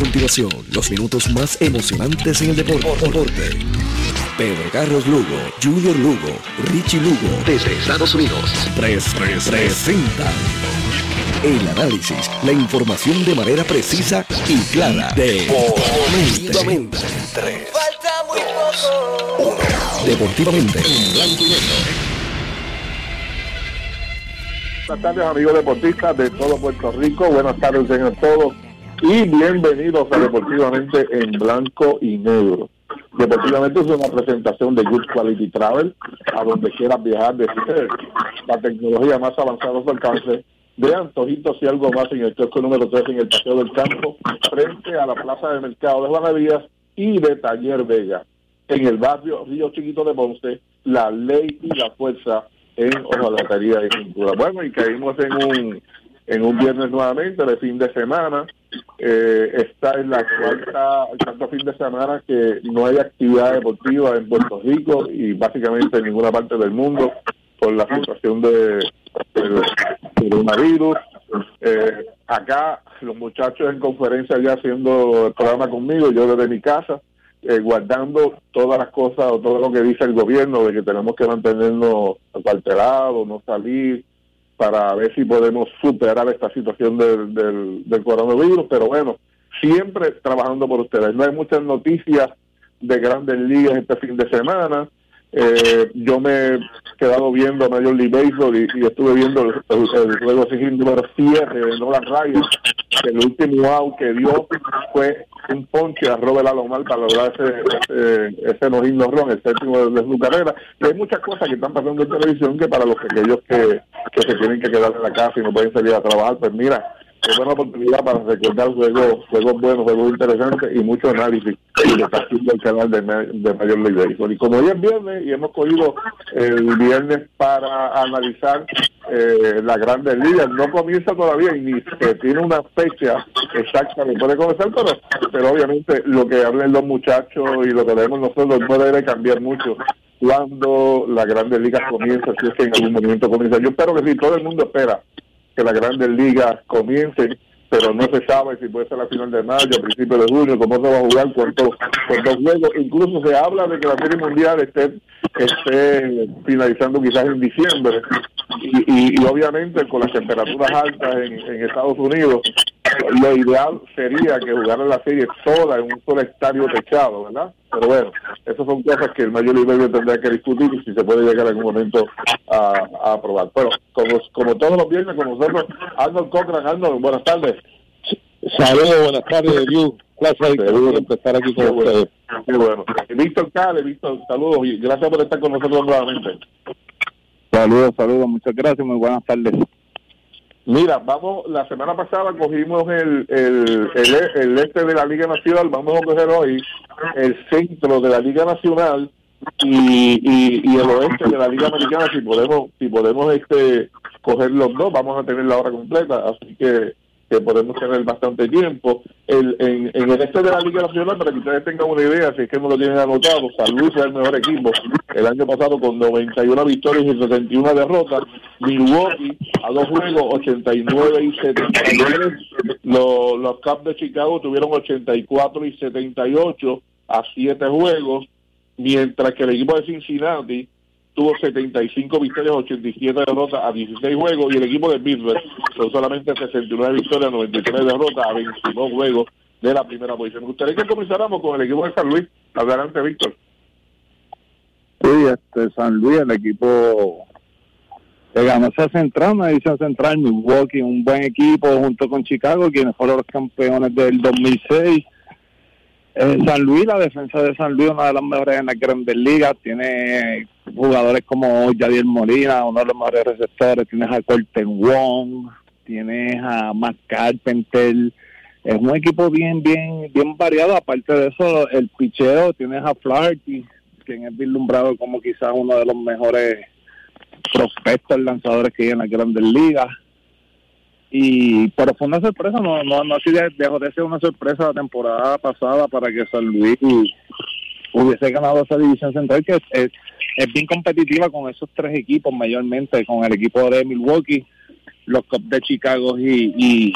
continuación los minutos más emocionantes en el deporte. Pedro Carlos Lugo, Junior Lugo, Richie Lugo, desde Estados Unidos, Tres presenta el análisis, la información de manera precisa y clara. Deportivamente. Falta muy poco. Deportivamente. En blanco y negro. Buenas tardes amigos deportistas de todo Puerto Rico, buenas tardes a todos y bienvenidos a Deportivamente en Blanco y Negro. Deportivamente es una presentación de Good Quality Travel, a donde quieras viajar, de la tecnología más avanzada a su alcance, de antojitos y algo más en el kiosco número 3 en el Paseo del Campo, frente a la Plaza de Mercado de Juanavías y de Taller Vega, en el barrio Río Chiquito de Ponce, la ley y la fuerza en hojalatería y cintura. Bueno, y caímos en un en un viernes nuevamente de fin de semana. Eh, está en la cuarta, el cuarto fin de semana que no hay actividad deportiva en Puerto Rico y básicamente en ninguna parte del mundo por la situación de, coronavirus. Eh, acá los muchachos en conferencia ya haciendo el programa conmigo, yo desde mi casa, eh, guardando todas las cosas o todo lo que dice el gobierno de que tenemos que mantenernos alterados, no salir, para ver si podemos superar esta situación del, del, del coronavirus, pero bueno, siempre trabajando por ustedes. No hay muchas noticias de grandes ligas este fin de semana. Eh, yo me he quedado viendo Major League Baseball y, estuve viendo el, juego número 7 de Nolan Ryan. El último out que dio fue un ponche a Robert Alomar para lograr ese, ese, ese no ron, el séptimo de, su carrera. Y hay muchas cosas que están pasando en televisión que para los pequeños que, que se tienen que quedar en la casa y no pueden salir a trabajar, pues mira, es una oportunidad para recordar juegos, juegos buenos, juegos interesantes y mucho análisis que está haciendo el canal de, de Mayor League Y como hoy es viernes y hemos cogido el viernes para analizar eh, la Grandes Ligas, no comienza todavía y ni se tiene una fecha exacta que puede comenzar, pero, pero obviamente lo que hablen los muchachos y lo que vemos nosotros no debe cambiar mucho cuando la Grandes Ligas comienza, si es que en algún momento comienza. Yo espero que sí, todo el mundo espera que las grandes ligas comiencen, pero no se sabe si puede ser a final de mayo, a principios de junio, cómo se va a jugar, cuántos, cuántos juegos. Incluso se habla de que la Serie Mundial esté, esté finalizando quizás en diciembre. Y, y, obviamente con las temperaturas altas en, en Estados Unidos, lo ideal sería que jugaran la serie sola en un solo estadio techado, ¿verdad? Pero bueno, esas son cosas que el mayor nivel tendrá que discutir y si se puede llegar en algún momento a, aprobar. Pero como, como todos los viernes con nosotros, Arnold Cochran, Arnold, buenas tardes. Saludos, buenas tardes, Dios. Gracias por estar aquí con ustedes. Qué bueno. Víctor Cale, Víctor, saludos y gracias por estar con nosotros nuevamente. Saludos, saludos, muchas gracias, muy buenas tardes. Mira, vamos, la semana pasada cogimos el, el, el, este de la Liga Nacional, vamos a coger hoy el centro de la Liga Nacional y, y, y el oeste de la Liga Americana, si podemos, si podemos este coger los dos, vamos a tener la hora completa, así que que podemos tener bastante tiempo. El, en, en, el este de la Liga Nacional, para que ustedes tengan una idea, si es que no lo tienen anotado, San Luis es el mejor equipo el año pasado con 91 victorias y 61 derrotas. Milwaukee a dos juegos, 89 y 79. Los, los Cubs de Chicago tuvieron 84 y 78 a siete juegos, mientras que el equipo de Cincinnati tuvo 75 victorias, 87 derrotas a 16 juegos y el equipo de Pittsburgh son solamente 69 victorias, 93 derrotas a 22 juegos de la primera posición. Me gustaría que comenzáramos con el equipo de San Luis. Adelante, Víctor. Sí, este San Luis, el equipo que ganó esa central, una edición Milwaukee, un buen equipo junto con Chicago, quienes fueron los campeones del 2006 San Luis, la defensa de San Luis, una de las mejores en la Grandes Ligas, tiene jugadores como Yadier Molina, uno de los mejores receptores, tienes a Colton Wong, tienes a Matt Carpenter, es un equipo bien, bien, bien variado, aparte de eso, el picheo, tienes a Flaherty, quien es vislumbrado como quizás uno de los mejores prospectos lanzadores que hay en las Grandes Ligas. Y pero fue una sorpresa no no no así dejó de ser una sorpresa la temporada pasada para que San Luis hubiese ganado esa división central que es, bien competitiva con esos tres equipos mayormente con el equipo de Milwaukee los Cubs de Chicago y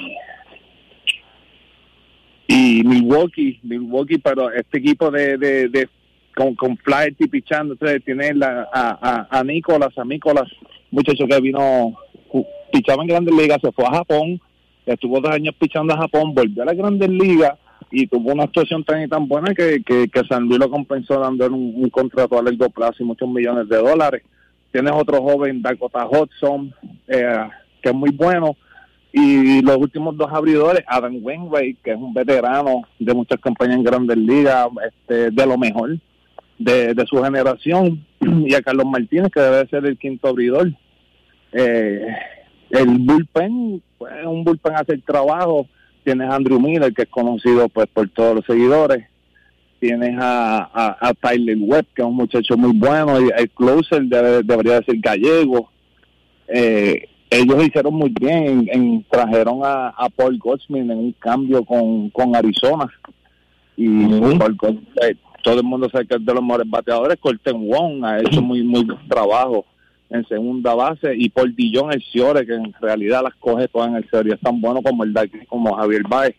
y, Milwaukee, Milwaukee, pero este equipo de, de, de con, con Flaherty pichando, entonces tiene la, a, a, a Nicolás, a Nicolás, muchacho que vino, pichaba en Grandes Ligas, se fue a Japón, estuvo dos años pichando a Japón, volvió a las Grandes Ligas y tuvo una actuación tan y tan buena que, que, que San Luis lo compensó dando un, un contrato a largo plazo y muchos millones de dólares. Tienes otro joven, Dakota Hudson, eh, que es muy bueno. Y los últimos dos abridores, Adam Wainwright, que es un veterano de muchas campañas en grandes ligas, este, de lo mejor de, de su generación, y a Carlos Martínez, que debe ser el quinto abridor. Eh, el bullpen, pues, un bullpen hace el trabajo. Tienes a Andrew Miller, que es conocido pues por todos los seguidores. Tienes a, a, a Tyler Webb, que es un muchacho muy bueno. Y el closer debe- debería ser gallego. Eh, ellos hicieron muy bien. En, trajeron a, a Paul Goldschmidt en un cambio con, con Arizona. Y Paul Goldschmidt, todo el mundo sabe que es de los mejores bateadores. Colton Wong ha hecho muy, muy buen trabajo en segunda base y por Dillon el Ciore, que en realidad las coge todas en el serio, es tan bueno como el aquí, como Javier Baez.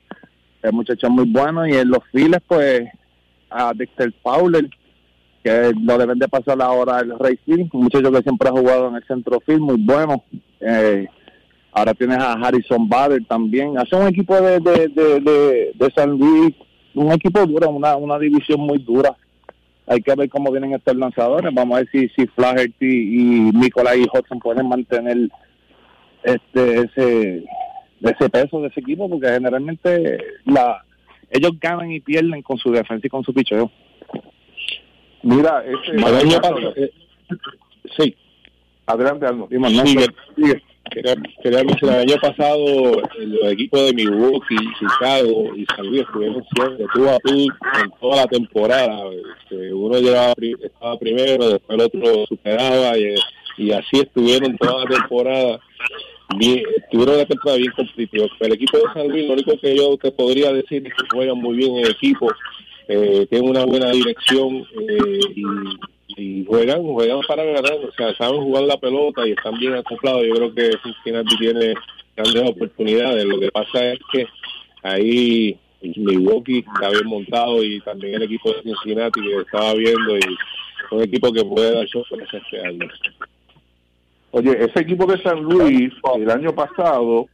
El muchacho muy bueno y en los files, pues, a Dexter Fowler, que lo deben de pasar ahora el Rey Field, un muchacho que siempre ha jugado en el centro field, muy bueno. Eh, ahora tienes a Harrison Bader también. Hace un equipo de, de, de, de, de San Luis, un equipo duro, una, una división muy dura hay que ver cómo vienen estos lanzadores. Vamos a ver si, si Flaherty y Nicolai y Hudson pueden mantener este ese ese peso de ese equipo, porque generalmente la ellos ganan y pierden con su defensa y con su picheo. Mira, ese, El eh, sí, adelante, Arno. Dimos, ¿no? Quería, quería mencionar, el año pasado el equipo de Milwaukee, Chicago y San Luis estuvieron siempre tú a tú en toda la temporada. Este, uno llegaba, pri- estaba primero, después el otro superaba y, y así estuvieron toda la temporada. Bien, estuvieron una temporada bien competitiva. El equipo de San Luis, lo único que yo te podría decir es que juegan muy bien en equipo, eh, tienen una buena dirección eh, y y juegan, juegan para ganar, o sea, saben jugar la pelota y están bien acoplados. Yo creo que Cincinnati tiene grandes oportunidades. Lo que pasa es que ahí Milwaukee está bien montado y también el equipo de Cincinnati que estaba viendo y un equipo que puede dar sorpresa este año. Oye, ese equipo de San Luis el año pasado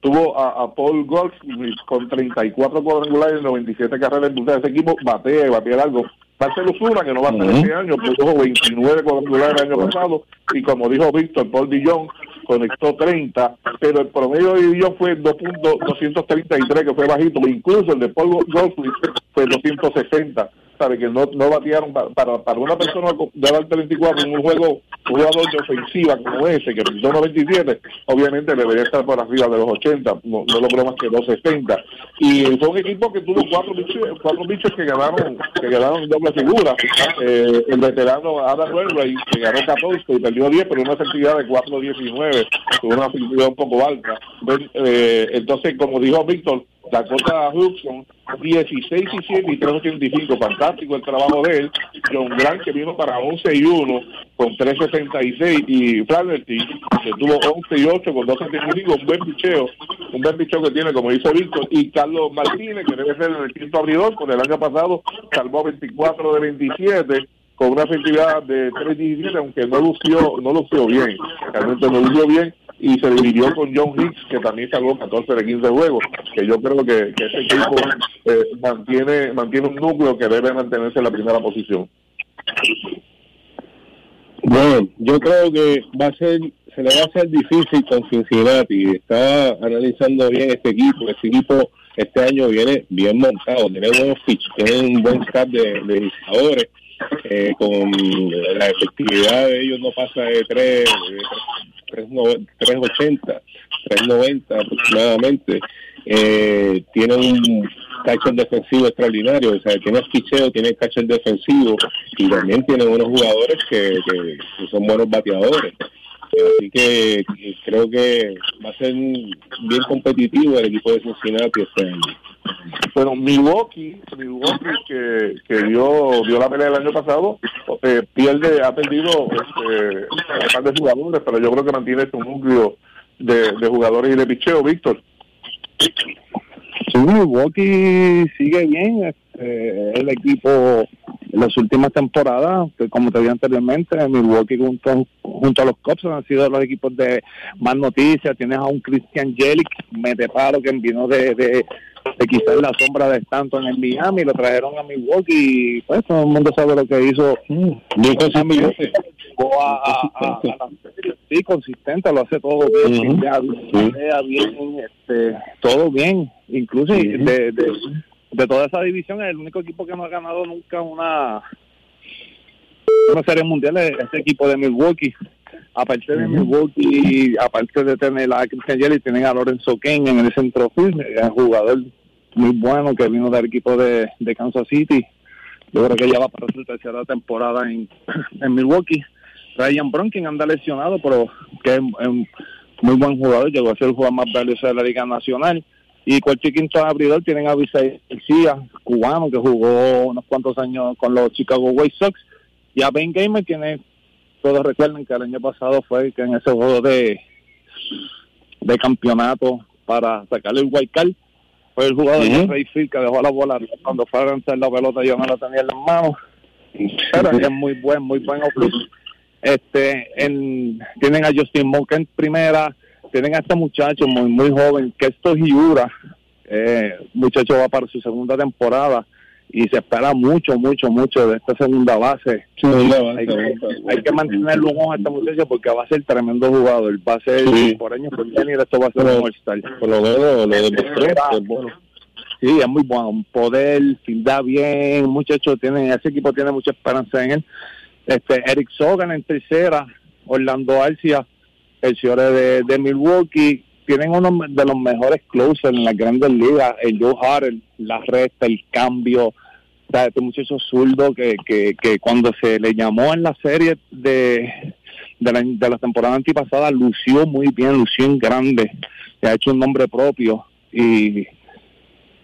tuvo a, Paul Goldsmith con 34 cuadrangulares y 97 carreras impulsadas. Ese equipo batea y batea algo. Marcelo Zuna, que no va a Ujú. este año, produjo 29 cuadrangulares el año pasado. Y como dijo Víctor, Paul Dillon conectó 30, pero el promedio de Dillon fue 2.233, que fue bajito. Incluso el de Paul Goldsmith fue 260. Sabe que no, no batearon pa- para, para una persona de dar 34 en un juego, un jugador de ofensiva como ese, que pintó 97, obviamente debería estar por arriba de los 80, no, no logró más que 260. Y fue un equipo que tuvo cuatro bichos, cuatro bichos que ganaron, que ganaron doble figura. Eh, el veterano Adam Wainwright, que ganó 14 y perdió 10, pero una efectividad de 4.19, tuvo una efectividad un poco alta. Ven, eh, entonces, como dijo Víctor, Dakota Hudson, 16 y 7 y 385, fantástico el trabajo de él. John Grant, que vino para 11 y 1 con 366 y Flaherty, que tuvo 11 y 8 con 275, un buen picheo, un buen picheo que tiene, como dice Víctor, y Carlos Martínez, que debe ser el quinto abridor, con el año pasado salvó 24 de 27 con una efectividad de 3.17, aunque no lució, no lució bien, realmente no lució bien, y se dividió con John Hicks, que también salvó 14 de 15 juegos, que yo creo que, ese equipo eh, mantiene mantiene un núcleo que debe mantenerse en la primera posición. Bueno, yo creo que va a ser, se le va a hacer difícil con Cincinnati. Está analizando bien este equipo. Este equipo este año viene bien montado, tiene buenos pitch, tiene un buen staff de, de. Eh, con la efectividad de ellos no pasa de 3, 380, 390 aproximadamente. Eh, tiene un catcher defensivo extraordinario, o sea, tiene picheo, tiene catcher defensivo y también tiene unos jugadores que- que son buenos bateadores. Así que que creo que va a ser bien competitivo el equipo de Cincinnati este año. Pero Milwaukee, Milwaukee que, que dio, dio la pelea el año pasado, eh, pierde, ha perdido este, un par de jugadores, pero yo creo que mantiene su núcleo de, de jugadores y de picheo, Víctor. Sí, Milwaukee sigue bien. Este, el equipo en las últimas temporadas, que como te dije anteriormente, Milwaukee junto, junto a los Cubs han sido los equipos de más noticias. Tienes a un Christian Jelic, mete paro, que vino de, de, quizás la sombra de Stanton en Miami, lo trajeron a Milwaukee y pues todo el mundo sabe lo que hizo. Mm, sí, consistente, lo hace todo bien, bien, este, todo bien, incluso de, de, toda esa división es el único equipo que no ha ganado nunca una una serie mundial es este equipo de Milwaukee. Aparte de Milwaukee, aparte de tener a Christian Jelly, tienen a Lorenzo Kane en el centro field, un jugador muy bueno que vino del equipo de, de Kansas City. Yo creo que ya va para su tercera temporada en, en Milwaukee. Ryan Bronkin anda lesionado, pero que es, un muy buen jugador, llegó a ser el jugador más valioso de la Liga Nacional. Y cualquier quinto abridor tienen a Vicente García, cubano, que jugó unos cuantos años con los Chicago White Sox. Y a Ben Gamer, quienes todos recuerden que el año pasado fue que en ese juego de, de campeonato para sacarle el card, fue el jugador de Rayfield que dejó la bola cuando fue a lanzar la pelota yo no la tenía en las manos. Pero es muy buen, muy buen este, en, tienen a Justin Monk en primera, tienen a este muchacho muy muy joven, que esto es Hiura, eh, muchacho va para su segunda temporada y se espera mucho, mucho, mucho de esta segunda base. hay, que mantenerlo un ojo a este muchacho porque va a ser tremendo jugador, va a ser por años por venir, esto va a ser un all Por lo menos lo demostró, bueno. Sí, es muy bueno, poder, da bien, muchachos, tiene, ese equipo tiene mucha esperanza en él. Este Eric Sogan en tercera, Orlando Arcia, el señor de, de Milwaukee, tienen uno de los mejores closers en las grandes ligas, el Joe Harrell, la resta, el cambio, o sea, este muchacho zurdo que, que, que cuando se le llamó en la serie de, de, la, de la temporada antipasada, lució muy bien, lució en grande, ha hecho un nombre propio y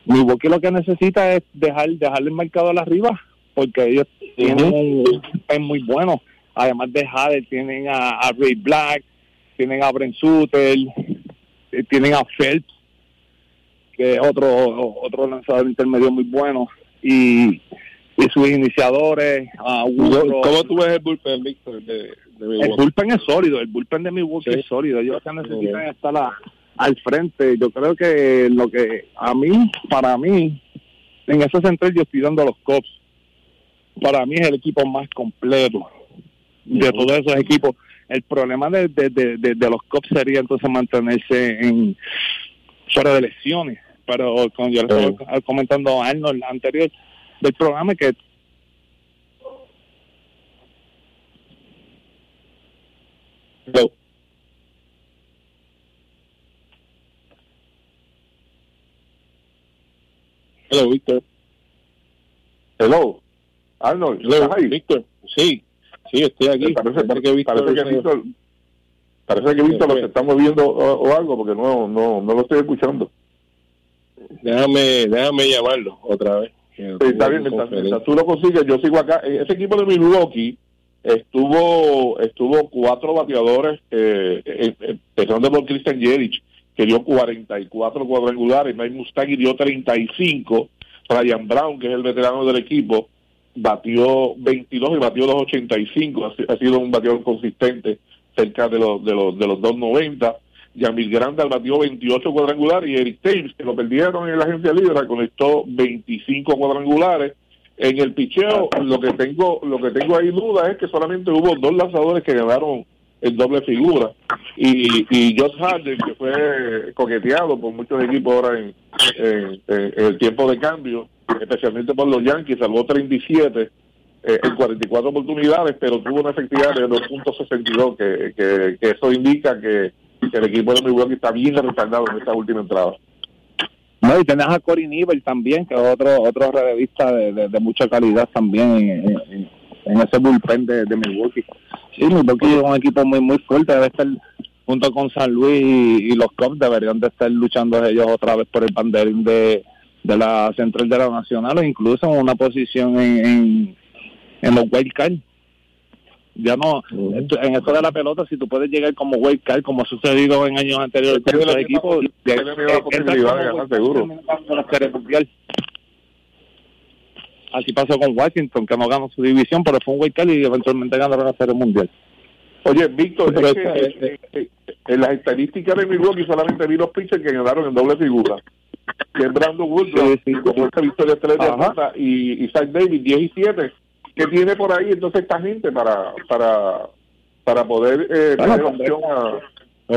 Milwaukee lo que necesita es dejar, dejar el mercado a la arriba porque ellos tienen un es muy bueno. Además de Jade, tienen a, Ray Black, tienen a Brent Suter, eh, tienen a Phelps, que es otro, otro lanzador intermedio muy bueno. Y, y sus iniciadores. a ¿Cómo tú ves el bullpen, Víctor? De, el bullpen es sólido, el bullpen de Milwaukee es sólido. Ellos necesitan estar al frente. Yo creo que lo que a mí, para mí, en ese centro yo estoy dando los cops para mí es el equipo más completo de todos esos equipos. El problema de, de, de, de, los Cops sería entonces mantenerse en fuera de lesiones. Pero como yo le estaba comentando a Arnold anterior, del programa que Hello. Hello, Víctor. Hello. Arnold, ¿estás ahí? Víctor, sí, sí, estoy aquí. Parece, que Víctor, parece que Víctor, parece que Víctor lo que está moviendo o, algo, porque no, no, no lo estoy escuchando. Déjame, déjame llamarlo otra vez. Sí, está bien, mientras, tú lo consigues, yo sigo acá. E, ese equipo de Milwaukee estuvo estuvo cuatro bateadores, eh, eh, eh empezando por Christian Jerich, que dio 44 cuadrangulares, Mike Mustaki dio 35, Ryan Brown, que es el veterano del equipo, batió 22 y batió 2.85, ha, sido un bateador consistente cerca de los de los de los 2.90. Yamil Grandal batió 28 cuadrangulares y Eric Thames, que lo perdieron en la agencia libre, conectó 25 cuadrangulares. En el picheo, lo que tengo lo que tengo ahí duda es que solamente hubo dos lanzadores que ganaron en doble figura. Y, y Josh Harden, que fue coqueteado por muchos equipos ahora en el tiempo de cambio, especialmente por los Yankees, salvó 37 eh, en 44 oportunidades, pero tuvo una efectividad de 2.62, que, que, que eso indica que, el equipo de Milwaukee está bien respaldado en esta última entrada. No, y tenés a Cory Nivel también, que es otro otro revista de, mucha calidad también en, ese bullpen de, de, Milwaukee. Sí, Milwaukee es un equipo muy muy fuerte, debe estar junto con San Luis y, los Cubs deberían de estar luchando ellos otra vez por el banderín de, de la central de la nacional o incluso en una posición en, en, los wild Ya no, en esto de la pelota, si tú puedes llegar como wild card, como ha sucedido en años anteriores con los equipos, tiene la posibilidad de ganar seguro. Así pasó con Washington, que no ganó su división, pero fue un wild card y eventualmente ganaron la Serie Mundial. Oye, Víctor, es que, eh, eh, en las estadísticas de Milwaukee solamente vi los pitchers que ganaron en doble figura. Que es Brandon Woodruff, sí, sí, con esta victoria 3 de y Isaac Davis 10 y 7. ¿Qué tiene por ahí entonces esta gente para para para poder eh, tener opción a...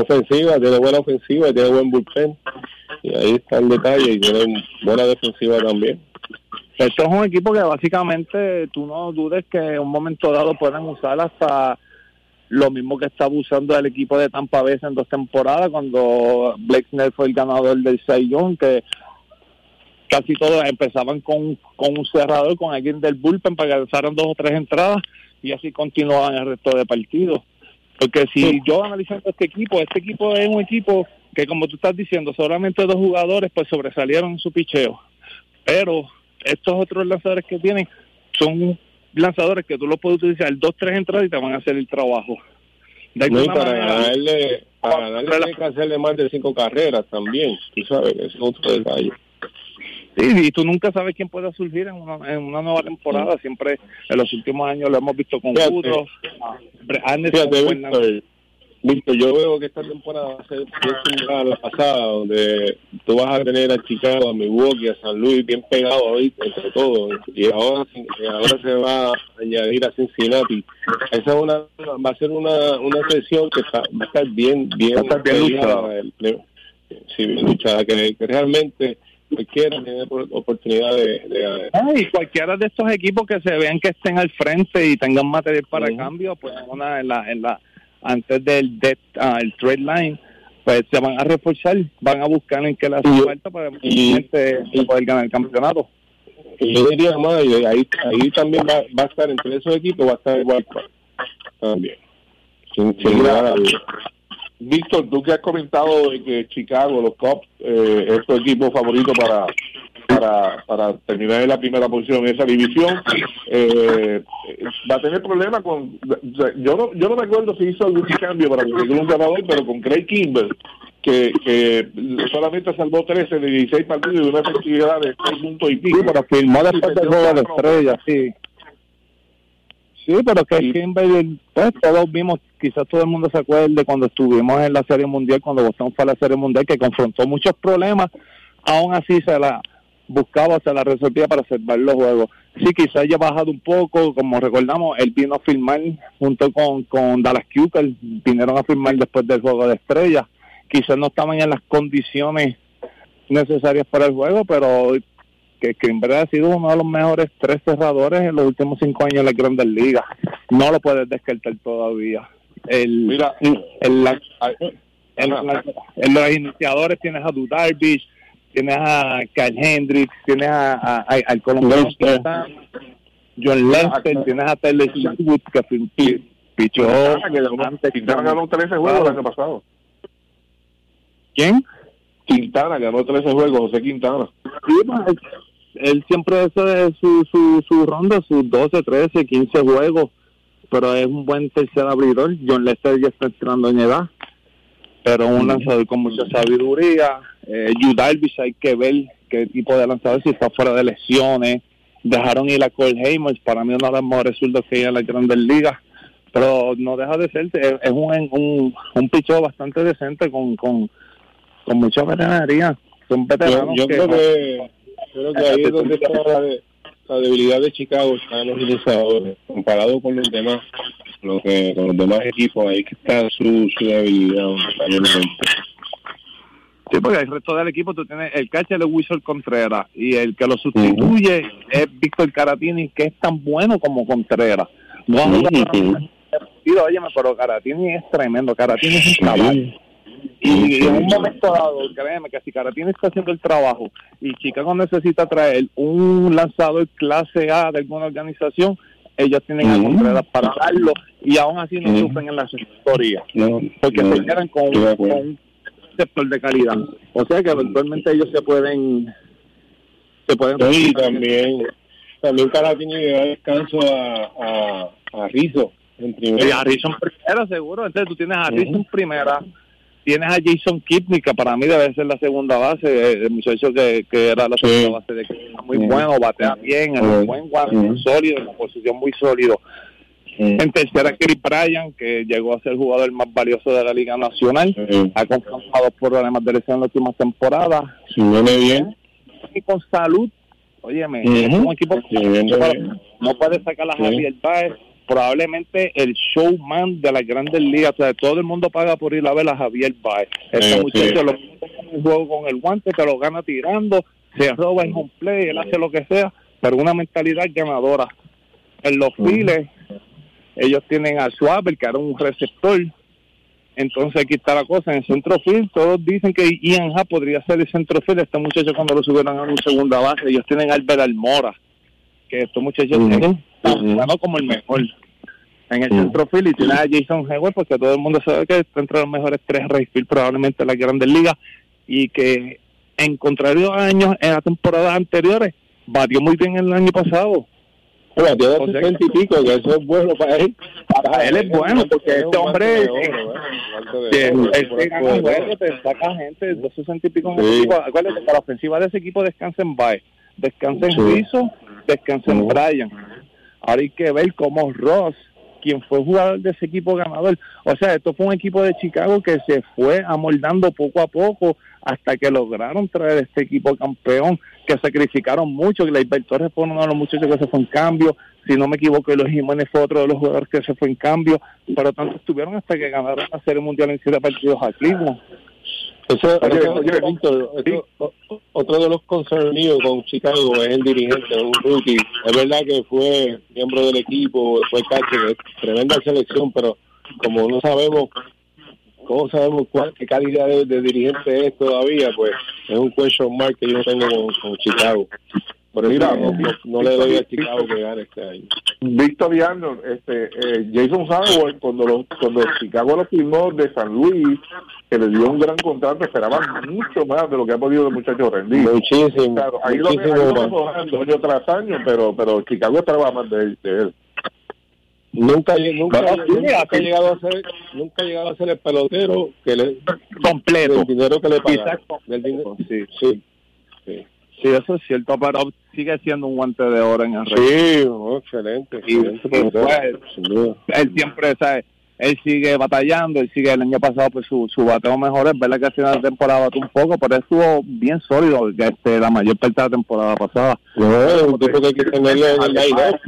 Ofensiva, tiene buena ofensiva, tiene buen bullpen. Y ahí está el detalle, y tiene buena defensiva también. Esto es un equipo que básicamente tú no dudes que en un momento dado puedan usar hasta lo mismo que está abusando el equipo de Tampa Bay en dos temporadas, cuando Blake Snell fue el ganador del Young, que casi todos empezaban con, con un cerrador, con alguien del bullpen para que lanzaran dos o tres entradas y así continuaban el resto de partidos. Porque si yo analizando este equipo, este equipo es un equipo que como tú estás diciendo, solamente dos jugadores pues sobresalieron en su picheo. Pero estos otros lanzadores que tienen son lanzadores que tú los puedes utilizar dos, tres entradas y te van a hacer el trabajo. De no, para ganarle, para ganarle que hacerle más de cinco carreras también, tú sabes, es otro detalle. Sí, y tú nunca sabes quién puede surgir en una, en una nueva temporada. Siempre en los últimos años lo hemos visto con Woodrow, Listo, yo veo que esta temporada va a ser similar a la pasada, donde tú vas a tener a Chicago, a Milwaukee, a San Luis bien pegado ahí entre todos, y ahora, ahora se va a añadir a Cincinnati. Esa es una, va a ser una, una sesión que va a estar bien, bien, luchada. Sí, bien luchada, que, realmente cualquiera tiene oportunidad de, y cualquiera de estos equipos que se vean que estén al frente y tengan material para cambio pues una en la en la antes del dead, uh, el trade line, pues se van a reforzar, van a buscar en qué la hace falta para poder ganar el campeonato. Y yo diría más, ahí, ahí también va, va, a estar entre esos equipos, va a estar igual también. Sin, Víctor, tú que has comentado de que Chicago, los Cubs, eh, es tu equipo favorito para para, para terminar en la primera posición en esa división. Eh, va a tener problemas con. Yo no, yo no me acuerdo si hizo algún cambio para conseguir un ganador, pero con Craig Kimber, que, que solamente salvó 13 de 16 partidos y una efectividad de 3 puntos y pico. Sí, pero firmó después del juego de estrella, sí. Sí, pero que Kimber, pues todos vimos, quizás todo el mundo se acuerde cuando estuvimos en la Serie Mundial, cuando Boston fue a la Serie Mundial, que confrontó muchos problemas, aún así se la buscaba, se la resolvía para salvar los juegos. Sí, quizás haya bajado un poco, como recordamos, él vino a firmar junto con, con Dallas Cooper, vinieron a firmar después del juego de estrellas. Quizás no estaban en las condiciones necesarias para el juego, pero que verdad ha sido uno de los mejores tres cerradores en los últimos cinco años en la Grandes Ligas. No lo puedes descartar todavía. El, Mira, el, en los iniciadores tienes a Dudarbish, tienes a Carl Hendricks, tienes a, a, a al colombiano John Lester, tienes a Taylor Sherwood que pichó Quintana ganó 13 juegos el año pasado. ¿Quién? Quintana ganó 13 juegos, José Quintana. Sí, él, siempre hace su, su, su ronda, sus 12, 13, 15 juegos, pero es un buen tercer abridor. John Lester ya está entrando en edad, pero un lanzador con mucha sabiduría eh, hay que ver qué tipo de lanzador, si está fuera de lesiones. Dejaron ir a Cole Hamers, para mí uno de los mejores zurdos que hay en la Grandes Ligas. Pero no deja de ser, es un, un, un picho bastante decente con, con, con mucha veterinaria. Son veteranos yo, creo que, creo que ahí es donde está la, debilidad de Chicago, están los iniciadores, comparado con los demás, lo que, con los demás equipos, ahí que está su, su debilidad. Sí, porque el resto del equipo tú tienes el catcher de Whistle Contreras y el que lo sustituye es Víctor Caratini, que es tan bueno como Contreras. No pero Caratini es tremendo, Caratini es un caballo. Y en un momento dado, créeme que si Caratini está haciendo el trabajo y Chicago necesita traer un lanzador clase A de alguna organización, ellos tienen a Contreras para darlo y aún así no sufren en la asesoría. porque se quedan con, con sector de calidad. O sea que eventualmente ellos se pueden se pueden sí, también también Caratini le da descanso a, a, a Rizzo En Y primera. Harrison primera, seguro. Entonces tú tienes a Harrison primera, tienes a Jason Kipney, que para mí debe ser la segunda base, eh, el muchacho que, que era la segunda Sí. base de que muy Sí. bueno, batea bien, es un Sí. buen guardia, Sí. sólido, en la posición muy sólido. En tercera, Chris Bryan, que llegó a ser el jugador más valioso de la Liga Nacional, Sí. ha confrontado por problemas de lesión en las últimas temporadas. Si viene bien. Y con salud, óyeme, es un equipo Sí, bien. no puede sacar Sí. Javier Baez, probablemente el showman de las grandes ligas, o sea, todo el mundo paga por ir a ver a Javier Baez. Este Sí, muchacho sí. lo el juego con el guante, te lo gana tirando, se roba en home play, él hace lo que sea, pero una mentalidad ganadora. En los files, ellos tienen a Schwaber, que era un receptor, entonces aquí está la cosa, en el centro field todos dicen que Ian Happ podría ser el centro field, este muchacho cuando lo subieron a un segunda base, ellos tienen a Albert Almora, que estos muchachos tienen bueno como el mejor. En el Ujú. centro field y tienen a Jason Hayward, porque todo el mundo sabe que está entre los mejores tres Rayfield probablemente de las grandes ligas, y que en contrario a años, en las temporadas anteriores, batió muy bien el año pasado. Bueno, tiene O sea, 60 y pico, que eso es bueno para él. Para él es bueno, porque Es este un guante hombre, de oro, ¿eh? De oro, el un juego. juego, te saca gente de 260 y pico en el Sí. equipo. Acuérdate que la ofensiva de ese equipo descansa en Baez, descansa en. Rizzo, descansa en. Bryan. Ahora hay que ver cómo Ross, quien fue jugador de ese equipo ganador, o sea, esto fue un equipo de Chicago que se fue amoldando poco a poco hasta que lograron traer este equipo campeón, que sacrificaron mucho, que Leiber Torres fue uno de los muchachos que se fue en cambio, si no me equivoco, los Jiménez fue otro de los jugadores que se fue en cambio, pero tanto estuvieron hasta que ganaron la Serie Mundial en siete partidos a Cleveland. Eso, Oye, eso- oye, otro de los concerns míos con Chicago es el dirigente, un rookie. Es verdad que fue miembro del equipo, fue catcher, tremenda selección, pero como no sabemos, ¿cómo sabemos cuál, qué calidad de, de dirigente es todavía? Pues es un question mark que yo tengo con, con Chicago. Por eso Mira, no, no- no le doy a Chicago que gane este año. Víctor y Arnold, este, eh, Jason Howard, cuando, lo, cuando Chicago lo firmó de San Luis, que le dio un gran contrato, esperaban mucho más de lo que ha podido el muchacho rendir. Muchísimo, Claro, ahí muchísimo lo mejorando año tras año, pero, pero Chicago esperaba más de él. De él. Nunca, nunca, nunca ha llegado a ser, nunca ha llegado a ser el pelotero que le, Completo. el dinero que le pagan. Del dinero. Sí. Sí, sí. Eso es cierto, pero sigue siendo un guante de oro en el rey. Sí, oh, excelente, Y excelente. sin duda. Él siempre, ¿sabes? Él sigue batallando, él sigue el año pasado, pues su, su bateo mejor, es verdad que al final de temporada batió un poco, pero estuvo bien sólido este, la mayor parte de la temporada pasada. No, un tipo que hay que tenerlo en el line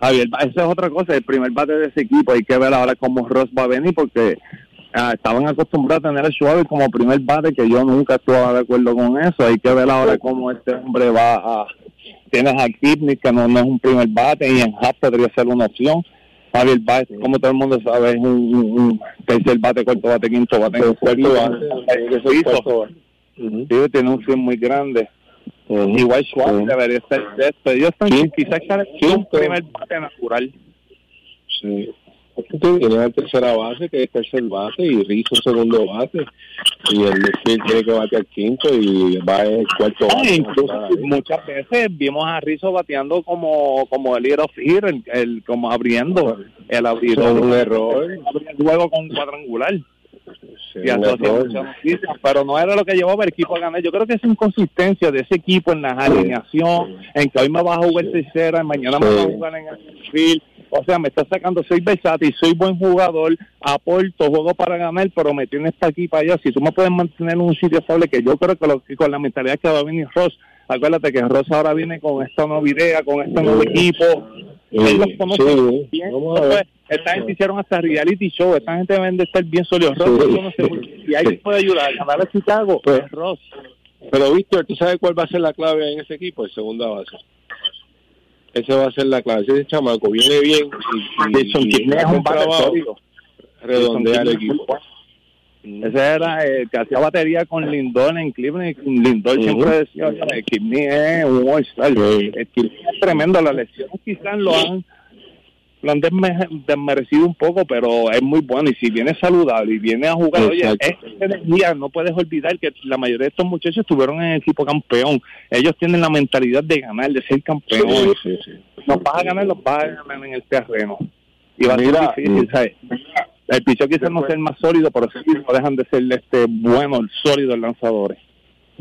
Javier, esa es otra cosa, el primer bate de ese equipo, hay que ver ahora cómo Ross va a venir, porque ah, estaban acostumbrados a tener a Schwaber como primer bate, que yo nunca estuve de acuerdo con eso, hay que ver ahora cómo este hombre va a... Tienes a Kipnis, que no, no es un primer bate, y en Happ podría ser una opción. Javier Baez, como todo el mundo sabe, es un, un- un tercer bate, cuarto bate, quinto bate. Cuarto bate, que ser. Ujú. Sí, tiene un swing muy grande. Igual Schwartz Ujú. debería de esto. Ellos están quizás un primer bate natural. Sí. Tiene la tercera base, que es tercer bate, y Rizzo segundo bate, y el midfield tiene que batear quinto, y va el cuarto Ah, incluso ahí. muchas veces vimos a Rizzo bateando como como el hitter, el, el- como abriendo el abridor. un error. El juego con cuadrangular. Sí, y pero no era lo que llevaba el equipo a ganar. Yo creo que es inconsistencia de ese equipo en la alineación, en que hoy me vas a jugar tercera, y mañana me vas a jugar en el field. O sea, me estás sacando, soy versátil, soy buen jugador, aporto, juego para ganar, pero me tienes para aquí para allá. Si tú me puedes mantener en un sitio estable, que yo creo que, lo, que con la mentalidad que va a venir Ross, acuérdate que Ross ahora viene con esta nueva idea, con este nuevo equipo. Él los conoce Sí, bien. Entonces, esta gente hicieron hasta reality show, esta gente deben de estar bien sólidos. Ross, no sé, si alguien puede ayudar a ganar a Chicago, Pues, es Ross. Pero, Víctor, ¿tú sabes cuál va a ser la clave en ese equipo? El segunda base. Ese va a ser la clave. Ese chamaco viene bien Jason Kipnis es un sólido. redondea el equipo. Ese era el que hacía batería con Lindor en Cleveland. Lindor Ujú. siempre decía, "Oye, Kipnis es un all-star". Sí. Es tremendo. Las lesiones quizás lo han lo han desme- desmerecido un poco, pero es muy bueno. Y si viene saludable y viene a jugar, oye, energía, no puedes olvidar que la mayoría de estos muchachos estuvieron en el equipo campeón. Ellos tienen la mentalidad de ganar, de ser campeones. Sí, sí, sí. Nos vas a ganar, los vas a ganar en el terreno. y va a ser difícil, ¿sabes? El picheo quizás no sea el más sólido, pero sí no dejan de ser este bueno, sólido el lanzadores.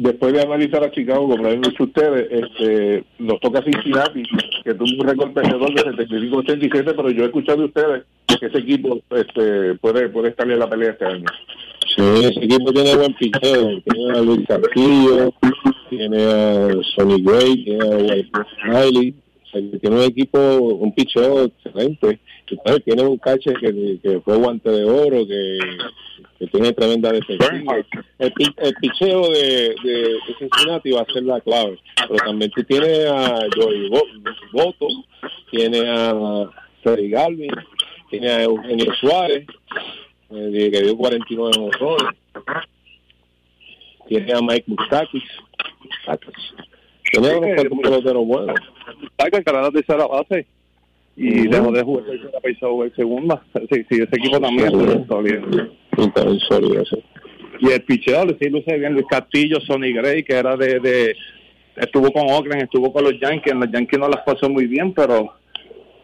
Después de analizar a Chicago, como lo han dicho ustedes, este, nos toca Cincinnati, que tuvo un récord perdedor de 75-87, pero yo he escuchado de ustedes que ese equipo este, puede, puede estar en la pelea este año. Sí, ese equipo tiene buen picheo, tiene a Luis Castillo, tiene a Sonny Gray, tiene a White Riley, tiene un equipo, un picheo excelente. Entonces, tiene un cache que, que fue guante de oro, que, que tiene tremenda defensa. El, el picheo de, de, Cincinnati va a ser la clave. Pero también tú tienes a Joey Boto, tiene a Freddy Galvin, tiene a Eugenio Suárez, eh, que dio 49 honrones. Tiene a Mike Mustakis. Tiene unos peloteros buenos. Saca que la tercera base y dejó de jugar tercera jugar segunda. Sí, sí, ese equipo también es sólido. sólido, sí. Y el picheo le sí luce bien Luis Castillo, Sonny Gray, que era de, de estuvo con Oakland, estuvo con los Yankees, los Yankees no las pasó muy bien, pero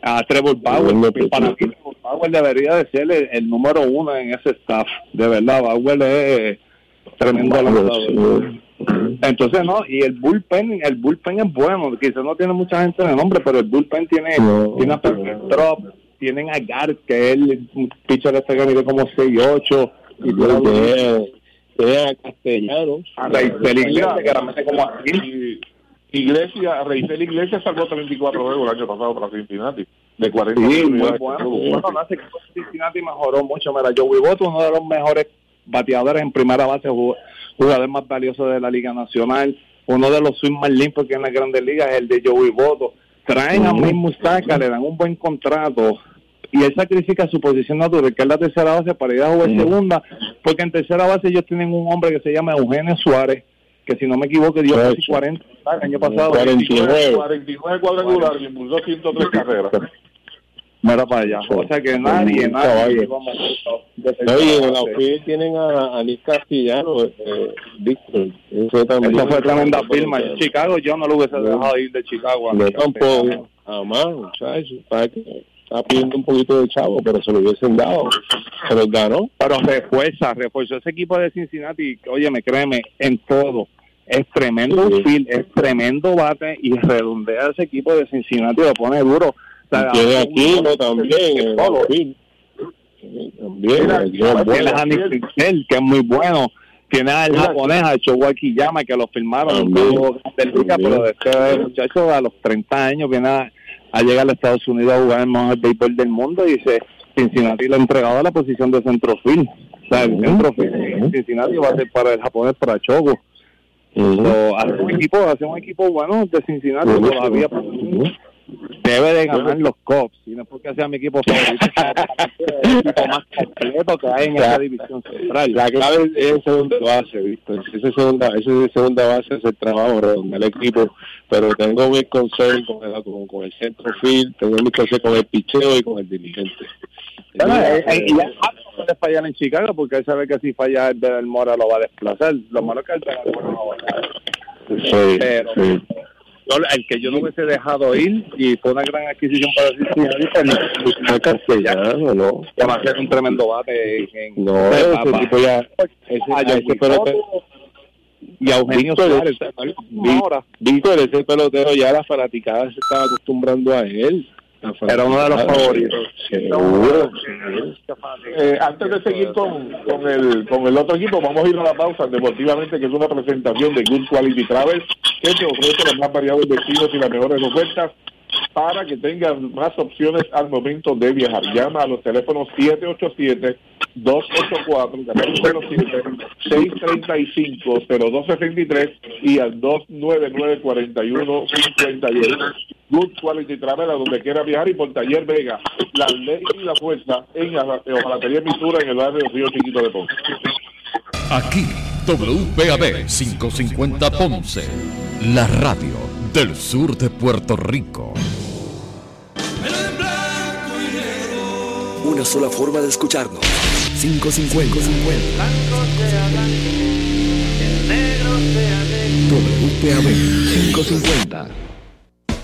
a Trevor Bauer, para mí Trevor Bauer debería de ser el, número uno en ese staff, de verdad, Bauer es tremendo lanzador. Entonces, no, y el bullpen, el bullpen es bueno, quizás no tiene mucha gente en el nombre, pero el bullpen tiene, tiene a Drop, tienen a Gar, que es el pitcher este que mide como 6-8, y tiene, tiene a Castellanos, a Rey Iglesia, que realmente como así. Iglesia, Rey Iglesia salvó 34 juegos el año pasado para Cincinnati, de 40 sí, muy bueno. Bueno, no hace que Cincinnati mejoró mucho. Mira, Joey Boto, uno de los mejores bateadores en primera base, jugador más valioso de la Liga Nacional, uno de los swings más limpios que en la Grandes Ligas es el de Joey Boto. Traen a Mike Mustaca, le dan un buen contrato y él sacrifica su posición natural, que es la tercera base, para ir a jugar segunda, porque en tercera base ellos tienen un hombre que se llama Eugenio Suárez, que si no me equivoco dio casi 40 el año pasado. 49, 49 cuadrangulares y impulsó 103 carreras. Mira para allá. O sea que nadie, nadie. Oye, en la UFI tienen a, a Nick Castellano, eh, Víctor. Eso, también Eso fue tremenda firma. En Chicago yo no lo hubiese dejado ir de Chicago. No tampoco. Jamás, muchachos. Para que está pidiendo un poquito de chavo, pero se lo hubiesen dado. Se los ganó. Pero refuerza, refuerza ese equipo de Cincinnati. Oye, me créeme, en todo. Es tremendo sí. es tremendo bate y redondea ese equipo de Cincinnati, lo pone duro tiene aquí no también también tiene que es muy bueno tiene al japonés a Chowaki Yama que lo firmaron del Liga, pero este muchacho a los 30 años viene a, llegar a Estados Unidos a jugar el mejor béisbol del mundo y dice Cincinnati le ha entregado la posición de centrofil o sea el centrofil Cincinnati va a ser para el japonés para Chogo hace un equipo hace un equipo bueno de Cincinnati todavía debe de ganar los Cops y no es porque sea mi equipo favorito el equipo más completo que hay en esa división central. la clave es el segunda base visto esa segunda esa segunda base es el trabajo redondear el equipo pero tengo mi consejo con el, con, con el centro field tengo mi consejo con el picheo y con el dirigente. Bueno, eh, eh, y ya puede fallar en Chicago porque él sabe que si falla el Mora lo va a desplazar. Lo malo es que el Mora no va a sí, pero sí el que yo no hubiese dejado ir y fue una gran adquisición para no castellano no que va a ser un tremendo bate en, no ese tipo ya ese, ah, ese pelotero. y a Eugenio Suárez Víctor ese pelotero ya la fanaticada se estaba acostumbrando a él era uno de los favoritos. Seguro. Eh, antes de seguir con, con, el, con el otro equipo, vamos a ir a la pausa deportivamente, que es una presentación de Good Quality Travel, que te ofrece los más variados destinos y las mejores ofertas para que tengan más opciones al momento de viajar. Llama a los teléfonos 787-284-635-0263 y al 299-4151. Good Quality Travel, a donde quiera viajar y por Taller Vega, la ley y la fuerza en la Ojalatería Mistura en el barrio Río Chiquito de Ponce. Aquí, WPAB 550 Ponce, la radio del sur de Puerto Rico. Una sola forma de escucharnos. 550. WPAB 550.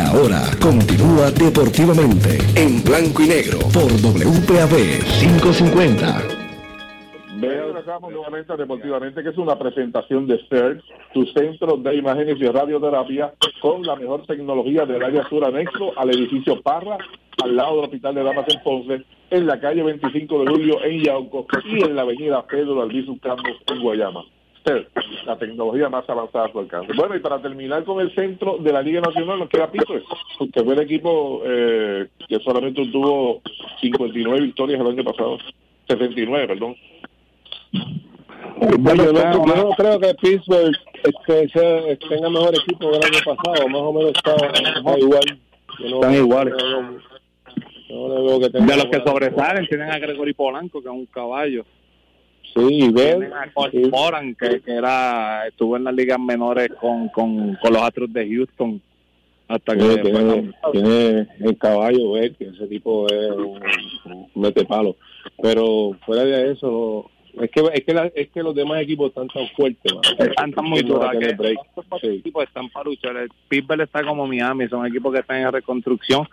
Ahora continúa deportivamente en blanco y negro por WPAB 550. Regresamos nuevamente a Deportivamente, que es una presentación de CERT, tu centro de imágenes y radioterapia con la mejor tecnología del área sur anexo al edificio Parra, al lado del Hospital de Damas en Ponce, en la calle 25 de Julio en Yauco y en la avenida Pedro Albizu Campos en Guayama. La tecnología más avanzada a su alcance. Bueno, y para terminar con el centro de la Liga Nacional, nos queda Pittsburgh, que fue el equipo eh, que solamente tuvo 59 victorias el año pasado. 69, perdón. Bueno, yo, no, yo no creo que Pittsburgh este, sea- tenga mejor equipo que el año pasado, más o menos está, está igual. No- Están iguales. no- De los que sobresalen tienen a Gregory Polanco, que es un caballo. Sí, y ver, Moran, que, que era, estuvo en las ligas menores con, con, con los Astros de Houston. Hasta que después- tiene, tiene el caballo, ver que ese tipo es un, un metepalo. Pero fuera de eso, es que es que, la- es que los demás equipos están tan fuertes. mano. están tan muy estos cuatro Sí. equipos están para luchar. El Pittsburgh está como Miami, son equipos que están en reconstrucción.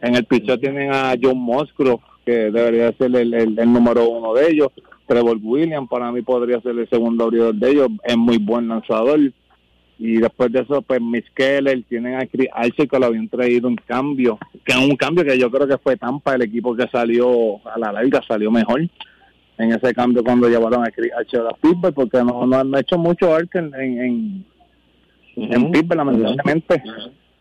En el pichón tienen a John Musgrove, que debería ser el, el- el número uno de ellos. Trevor Williams, para mí podría ser el segundo abridor de ellos, es muy buen lanzador. Y después de eso, pues Mitch Keller, tienen a Chris Archer, que lo habían traído un cambio, que es un cambio que yo creo que fue Tampa, el equipo que salió a la larga, salió mejor en ese cambio cuando llevaron a Chris Archer a Pittsburgh, porque no, no, no ha hecho mucho Archer en, en, en Pittsburgh, lamentablemente.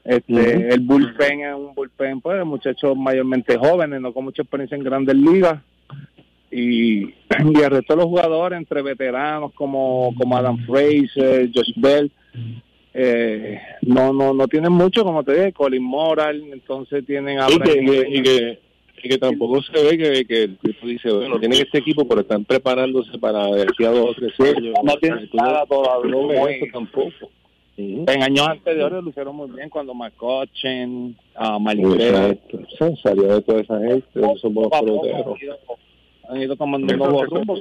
Este. El bullpen es un bullpen, pues, de muchachos mayormente jóvenes, no con mucha experiencia en grandes ligas. Y, y el resto de los jugadores, entre veteranos como, como Adam Fraser, Josh Bell, eh, no, no, no tienen mucho, como te dije, Colin Moral, entonces tienen a Y que, y que, y que, y que tampoco se ve que, que el tipo dice, bueno, tienen este equipo, pero están preparándose para de aquí a dos o tres años. no tienen nada todavía. no eso tampoco. En años anteriores lo hicieron muy bien cuando McCutchen, uh, Malgré, Exacto. Sí, salió de toda esa gente, esos a peloteros. Han ido- tomando un nuevo rumbo.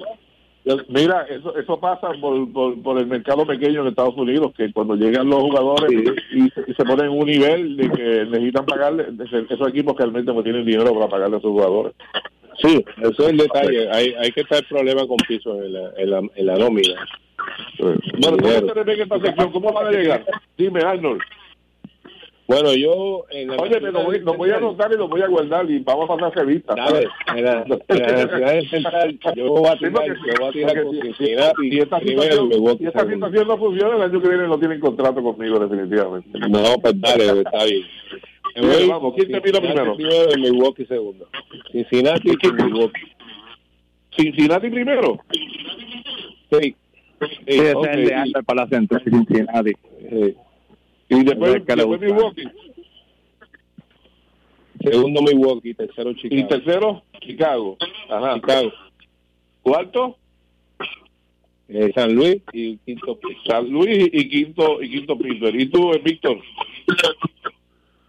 Mira, eso, eso pasa por, por, por el mercado pequeño en Estados Unidos, que cuando llegan los jugadores y, se- y se ponen en un nivel de que necesitan pagarle, esos equipos realmente no tienen dinero para pagarle a sus jugadores. Sí, eso es el detalle. Hay, hay que estar el problema con piso en la, en la, en la nómina. Bueno, ¿cómo se esta sección? ¿Cómo van a llegar? Dime, Arnold. Bueno, yo en la Oye, me lo voy, lo voy a anotar y lo voy a guardar y vamos a pasar revista. Dale, en la, en la ciudad del central, yo voy a Sí, tirar, yo voy a tirar con si- Cincinnati, si esta primero situación, si esta situación no funciona, el año que viene no tienen contrato conmigo, definitivamente. No, pues dale, está bien. Me voy vamos, ¿quién termina primero? y Milwaukee segundo. Cincinnati y Milwaukee. Cincinnati primero. Sí. Sí, es el de Andar para la centro, Cincinnati. Sí. Y después, Es que después. Milwaukee. Segundo Milwaukee, tercero Y Chicago. tercero, Chicago. Ajá. Chicago. Cuarto, Eh, San Luis y quinto San Luis y quinto, y quinto Pittsburgh. ¿Y tú, eh, Víctor?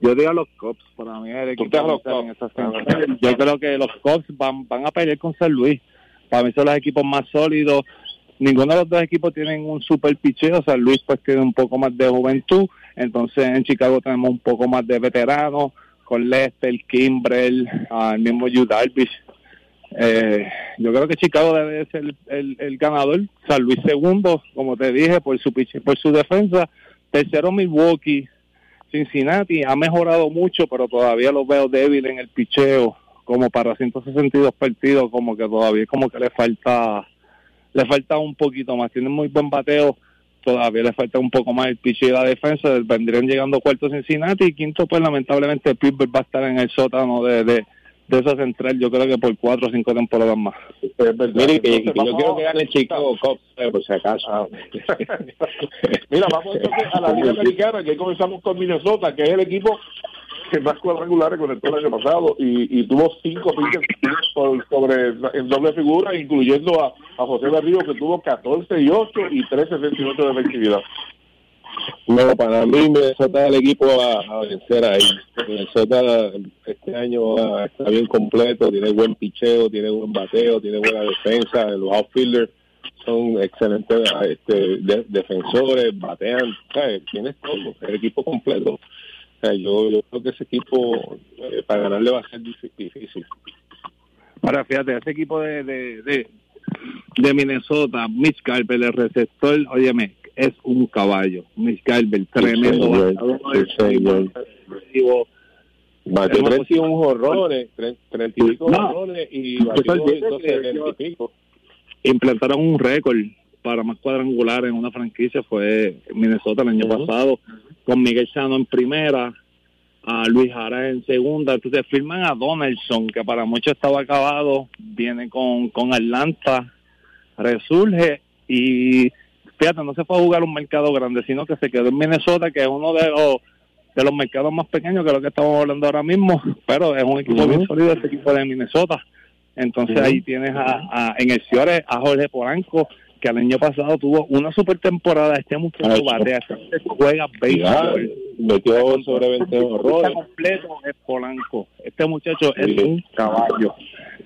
Yo digo a los Cubs, para mí el equipo los en esa central. Yo creo que los Cubs van, van a pelear con San Luis. Para mí son los equipos más sólidos. Ninguno de los dos equipos tienen un super picheo. San Luis pues tiene un poco más de juventud. Entonces en Chicago tenemos un poco más de veteranos con Lester, Kimbrell, el mismo Yu Darvish. Eh, yo creo que Chicago debe ser el, el, ganador. San Luis segundo, como te dije, por su por su defensa. Tercero Milwaukee. Cincinnati ha mejorado mucho, pero todavía lo veo débil en el picheo, como para 162 partidos, como que todavía como que le falta le falta un poquito más. Tiene muy buen bateo, todavía le falta un poco más el picheo y la defensa. Vendrían llegando cuarto Cincinnati y quinto, pues lamentablemente Pittsburgh va a estar en el sótano de, de, de esa central, yo creo que por cuatro o cinco temporadas más. Mire, que, yo quiero que gane Chicago Cubs, eh, por si acaso. Ah, Mira, vamos entonces a la Liga Americana, que comenzamos con Minnesota, que es el equipo que más cuadrangulares conectó el año pasado y, tuvo cinco pitches sobre en doble figura, incluyendo a, a José Berrío, que tuvo 14 y 8 y 13 centímetros de efectividad. No, para mí Minnesota es el equipo a, vencer ahí. Minnesota este año está bien completo, tiene buen picheo, tiene buen bateo, tiene buena defensa, los outfielders son excelentes este, defensores, batean, tiene todo, el equipo completo. Yo, yo creo que ese equipo eh, para ganarle va a ser difícil. Ahora, fíjate, ese equipo de, de, de, de Minnesota, Mitch Carver, el receptor, óyeme, es un caballo. Mitch Carver, tremendo. Batió 31 horrores, 30 y pico horrores y batió y pico. Implantaron un récord para más cuadrangular en una franquicia, fue Minnesota el año pasado, con Miguel Chano en primera, a Luis Jara en segunda, entonces firman a Donaldson, que para muchos estaba acabado, viene con, con Atlanta, resurge y fíjate, no se fue a jugar un mercado grande, sino que se quedó en Minnesota, que es uno de los de los mercados más pequeños que lo que estamos hablando ahora mismo, pero es un equipo bien sólido este equipo de Minnesota. Entonces ahí tienes a, en el Ciore a Jorge Polanco, que el año pasado tuvo una super temporada. Este muchacho batea, este juega béisbol. Metió sobre 20 horrores. completo es Polanco. Este muchacho es un caballo.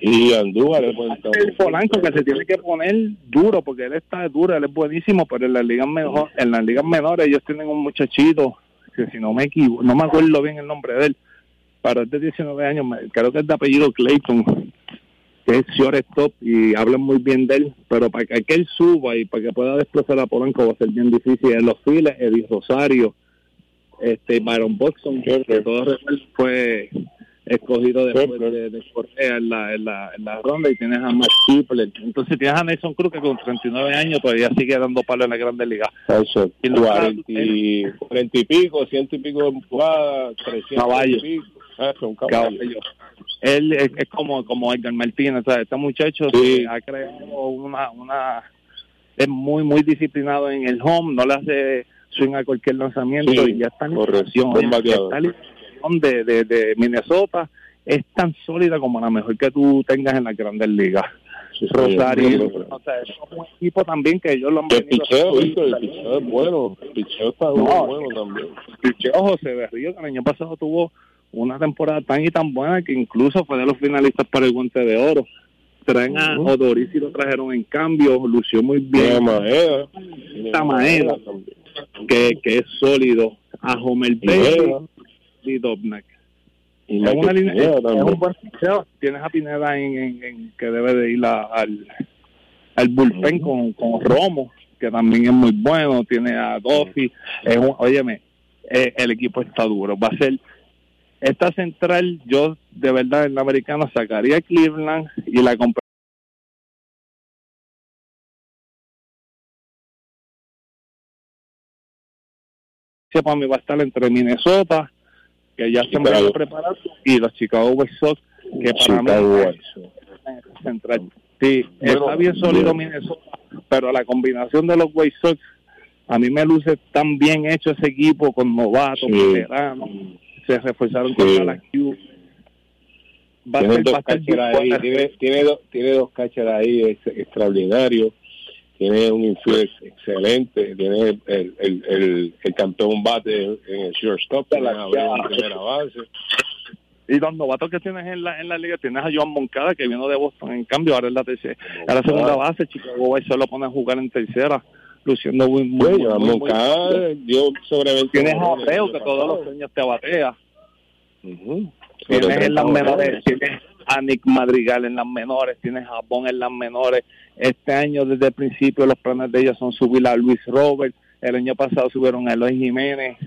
Y Andújar es El Polanco que se tiene que poner duro, porque él está duro, él es buenísimo, pero en las ligas mejor, en las ligas menores ellos tienen un muchachito que si no me equivoco, no me acuerdo bien el nombre de él, pero es de 19 años, creo que es de apellido Clayton, que es shortstop y hablan muy bien de él, pero para que, él suba y para que pueda desplazar a Polanco va a ser bien difícil. En los files, Eddie Rosario, este Byron Boxon, que todo fue escogido después de, de, Correa en la, en, la, en la ronda y tienes a Matt Kipler. Entonces tienes a Nelson Cruz que con 39 años todavía sigue dando palo en la Grande Liga. Eso, y 40, y, 40 y pico, ciento y pico de empujadas, 300 caballos. y pico. Eso, un caballo. caballo él es, como como Edgar Martínez, o sea, este muchacho ha creado una, una es muy muy disciplinado en el home, no le hace swing a cualquier lanzamiento y ya está en la de, de, de Minnesota. Es tan sólida como la mejor que tú tengas en la Grandes Ligas. Rosario, o sea, es un equipo también que ellos lo han el picheo, el picheo es bueno, el picheo está bueno también. El picheo José Berrío, que el año pasado tuvo una temporada tan y tan buena que incluso fue de los finalistas para el guante de oro. Traen a Odoris y lo trajeron en cambio, lució muy bien. Tamaeda, que, que es sólido. A Homer Bailey y Dobnak. Y es una línea, es un buen Tienes a Pineda en, en, que debe de ir al, al bullpen con, con Romo, que también es muy bueno. Tiene a Duffy. Es un, óyeme, eh, el equipo está duro. Va a ser esta central, yo de verdad en la americana sacaría Cleveland y la competencia para mí va a estar entre Minnesota, que ya se han preparado, y los Chicago White Sox, que para mí es central. Sí, está bien sólido Minnesota, pero la combinación de los White Sox, a mí me luce tan bien hecho ese equipo con novatos, veteranos se reforzaron contra la Q. tiene, dos ahí, tiene, tiene, tiene dos catchers ahí extraordinarios, tiene un infield excelente, tiene el, el, el, el, campeón bate en el shortstop, en la primera base. Y los novatos que tienes en la, en la liga, tienes a Joan Moncada, que vino de Boston, en cambio ahora es la tercera, a la segunda base, Chicago White se lo pone a jugar en tercera luciendo muy, muy, bueno, muy, dio sobre 20 Tienes a Abreu, que todos los sueños te batea. Tienes en las menores, tienes a Nick Madrigal en las menores, tienes a Japón en las menores. Este año, desde el principio, los planes de ellos son subir a Luis Robert. El año pasado subieron a Eloy Jiménez.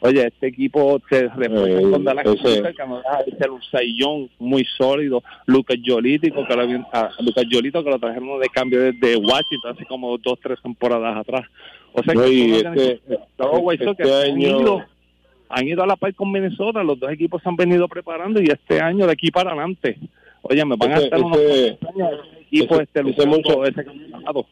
Oye, este equipo se refuerza Eh, con Dallas que nos deja de un saillón muy sólido. Lucas Yolito, que lo, habían- a Lucas Yolito, que lo trajeron de cambio desde Washington hace como dos, tres temporadas atrás. O sea, No, que este- los este han ido han ido a la par con Minnesota, los dos equipos se han venido preparando y este año de aquí para adelante, oye, me van a estar unos años ese equipo ese- este ese mucho- ese campeonato.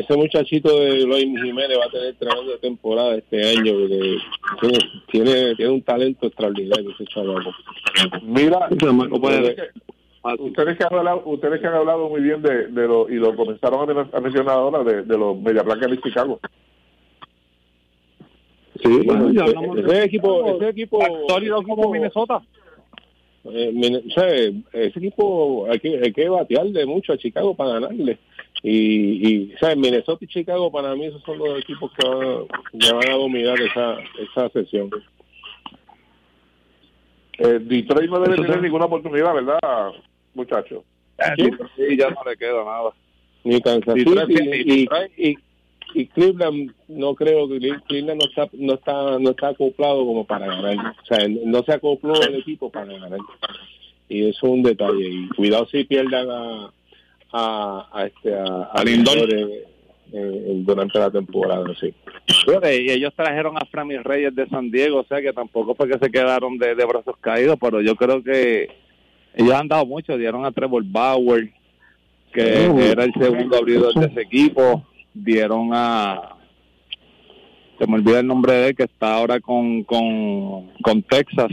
Ese muchachito de Luis Jiménez va a tener tremenda temporada este año. porque tiene, tiene, tiene un talento extraordinario ese chamaco. Mira, ustedes que- ustedes que han hablado, ustedes que han hablado muy bien de, de lo y lo comenzaron a men- a mencionar ahora de, de los Media Blancas de Chicago. Sí, Bueno, ya ese, hablamos de- ese equipo, ese equipo, Sólido como Minnesota. eh, ese equipo hay que, hay que batearle mucho a Chicago para ganarle. Y, y o sea, Minnesota y Chicago para mí esos son los equipos que van, que van a dominar esa, esa sesión. Eh, Detroit no debe tener ninguna oportunidad, ¿verdad, muchachos? Sí, sí, ya no le queda nada. Ni Kansas City y, y, y Cleveland no creo que Cle- Cleveland no está no está no está acoplado como para ganar o sea no se acopló el equipo para ganar y eso es un detalle y cuidado si pierdan a a, a este a, a Lindor. Durante la temporada sí Fíjate, Y ellos trajeron a Frammy Reyes de San Diego, o sea que tampoco fue que se quedaron de, de brazos caídos, pero yo creo que ellos han dado mucho, dieron a Trevor Bauer, que Oh. era el segundo abridor de ese equipo, dieron a, se me olvida el nombre de él, que está ahora con, con, con Texas,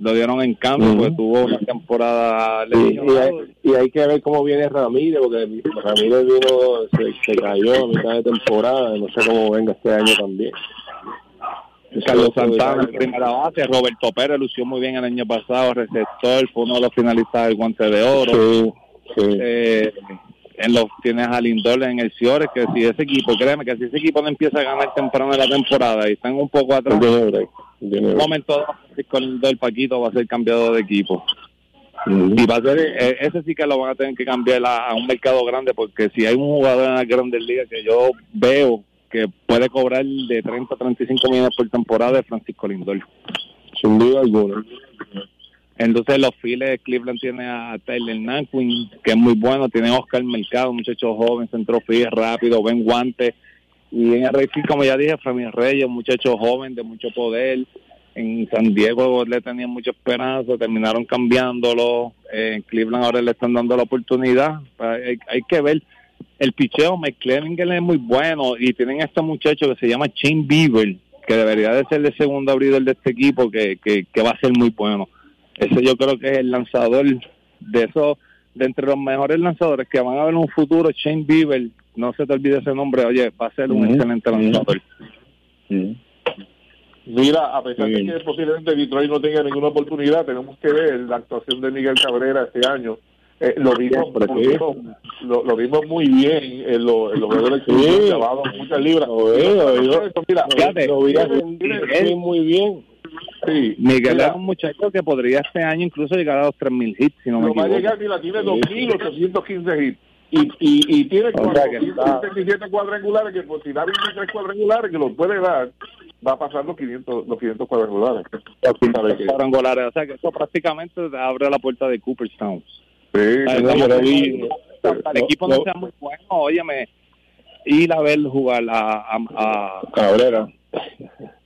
lo dieron en cambio, Ujú. porque tuvo una temporada y, y, hay, lesionado. y hay que ver cómo viene Ramírez porque Ramírez vino se, se cayó a mitad de temporada no sé cómo venga este año también Carlos Santana en primera base, Roberto Pérez lució muy bien el año pasado, receptor, fue uno de los finalistas del guante de oro. sí, sí. eh, en los tienes a Lindor en el Ciores, que si ese equipo, créeme que si ese equipo no empieza a ganar temprano en la temporada y están un poco atrás, en un momento con Lindor Paquito va a ser cambiado de equipo. Ujú. Y va a ser, eh, ese sí que lo van a tener que cambiar a, a un mercado grande, porque si hay un jugador en las grandes ligas que yo veo que puede cobrar de 30 a 35 millones por temporada es Francisco Lindor. sin duda alguna Entonces los files Cleveland tiene a Tyler Naquin, que es muy bueno, tiene a Oscar Mercado, muchacho joven, centro rápido, buen guante. Y en Reyes, como ya dije, Framil Reyes, un muchacho joven de mucho poder. En San Diego le tenían mucha esperanza, terminaron cambiándolo. Eh, en Cleveland ahora le están dando la oportunidad. Hay, hay que ver. El picheo, McClellan es muy bueno y tienen a este muchacho que se llama Shane Bieber, que debería de ser el segundo abridor de este equipo, que, que, que va a ser muy bueno. Ese yo creo que es el lanzador de esos, de entre los mejores lanzadores que van a ver en un futuro, Shane Bieber, no se te olvide ese nombre, oye, va a ser un excelente lanzador. Mira, a pesar de que posiblemente Detroit no tenga ninguna oportunidad, tenemos que ver la actuación de Miguel Cabrera este año. Eh, lo vimos lo, vimos lo, lo vimos muy bien en, lo, en los juegos de Sí. muchas libras. Lo veo, Pero, yo- eso, mira, Fíjate, lo vi tiene- hacer tiene- muy, muy bien sí, Miguel mira, es un muchacho que podría este año incluso llegar a los 3.000 hits, si no me no va a equivoco. llegar, mira, tiene Sí. 2.815 hits. Y, y, y tiene O sea que está- 477 cuadrangulares, que por si da 23 cuadrangulares, que los puede dar, va a pasar los 500, los 500 cuadrangulares. Cuadrangulares, o sea que eso prácticamente abre la puerta de Cooperstown. Sí, el equipo no lo- sea muy bueno, óyeme, ir a ver jugar a, a, a Cabrera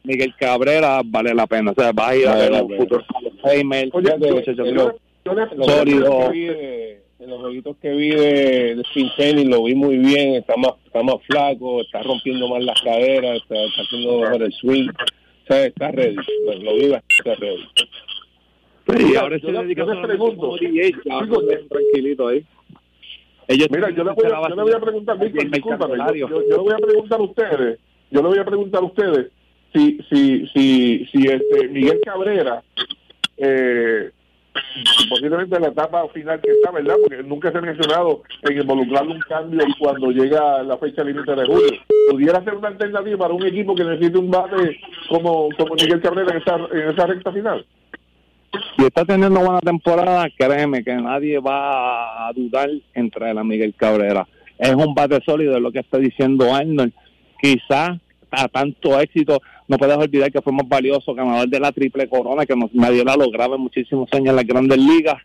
Miguel Cabrera vale la pena, o sea, vas a ir a ver un futuro Heimer, Oye, fíjate, yo- muchacho, yo- creo- yo le- los Sólido. en los jueguitos que vi de, de Cincinnati lo vi muy bien está más está más flaco está rompiendo más las caderas está, está haciendo mejor el swing. O sea está ready. Lo, lo vi bastante ready. Y Mira, ahora yo se dedica yo pregunto, DJ, tranquilito ahí. Ellos Mira, yo le voy a, yo le voy a preguntar, Víctor, discúlpame, yo, yo- yo le voy a preguntar a ustedes, yo le voy a preguntar a ustedes si, si, si, si este Miguel Cabrera, eh, posiblemente en la etapa final que está, ¿verdad? Porque nunca se ha mencionado en involucrarle un cambio cuando llega la fecha límite de julio. ¿Pudiera ser una alternativa para un equipo que necesite un bate como, como Miguel Cabrera en esa, en esa recta final? Si está teniendo buena temporada, créeme que nadie va a dudar entre él a Miguel Cabrera. Es un bate sólido, es lo que está diciendo Arnold. Quizás a tanto éxito, no puedes olvidar que fue más valioso, ganador de la triple corona, que nadie la lograba en muchísimos años en las grandes ligas.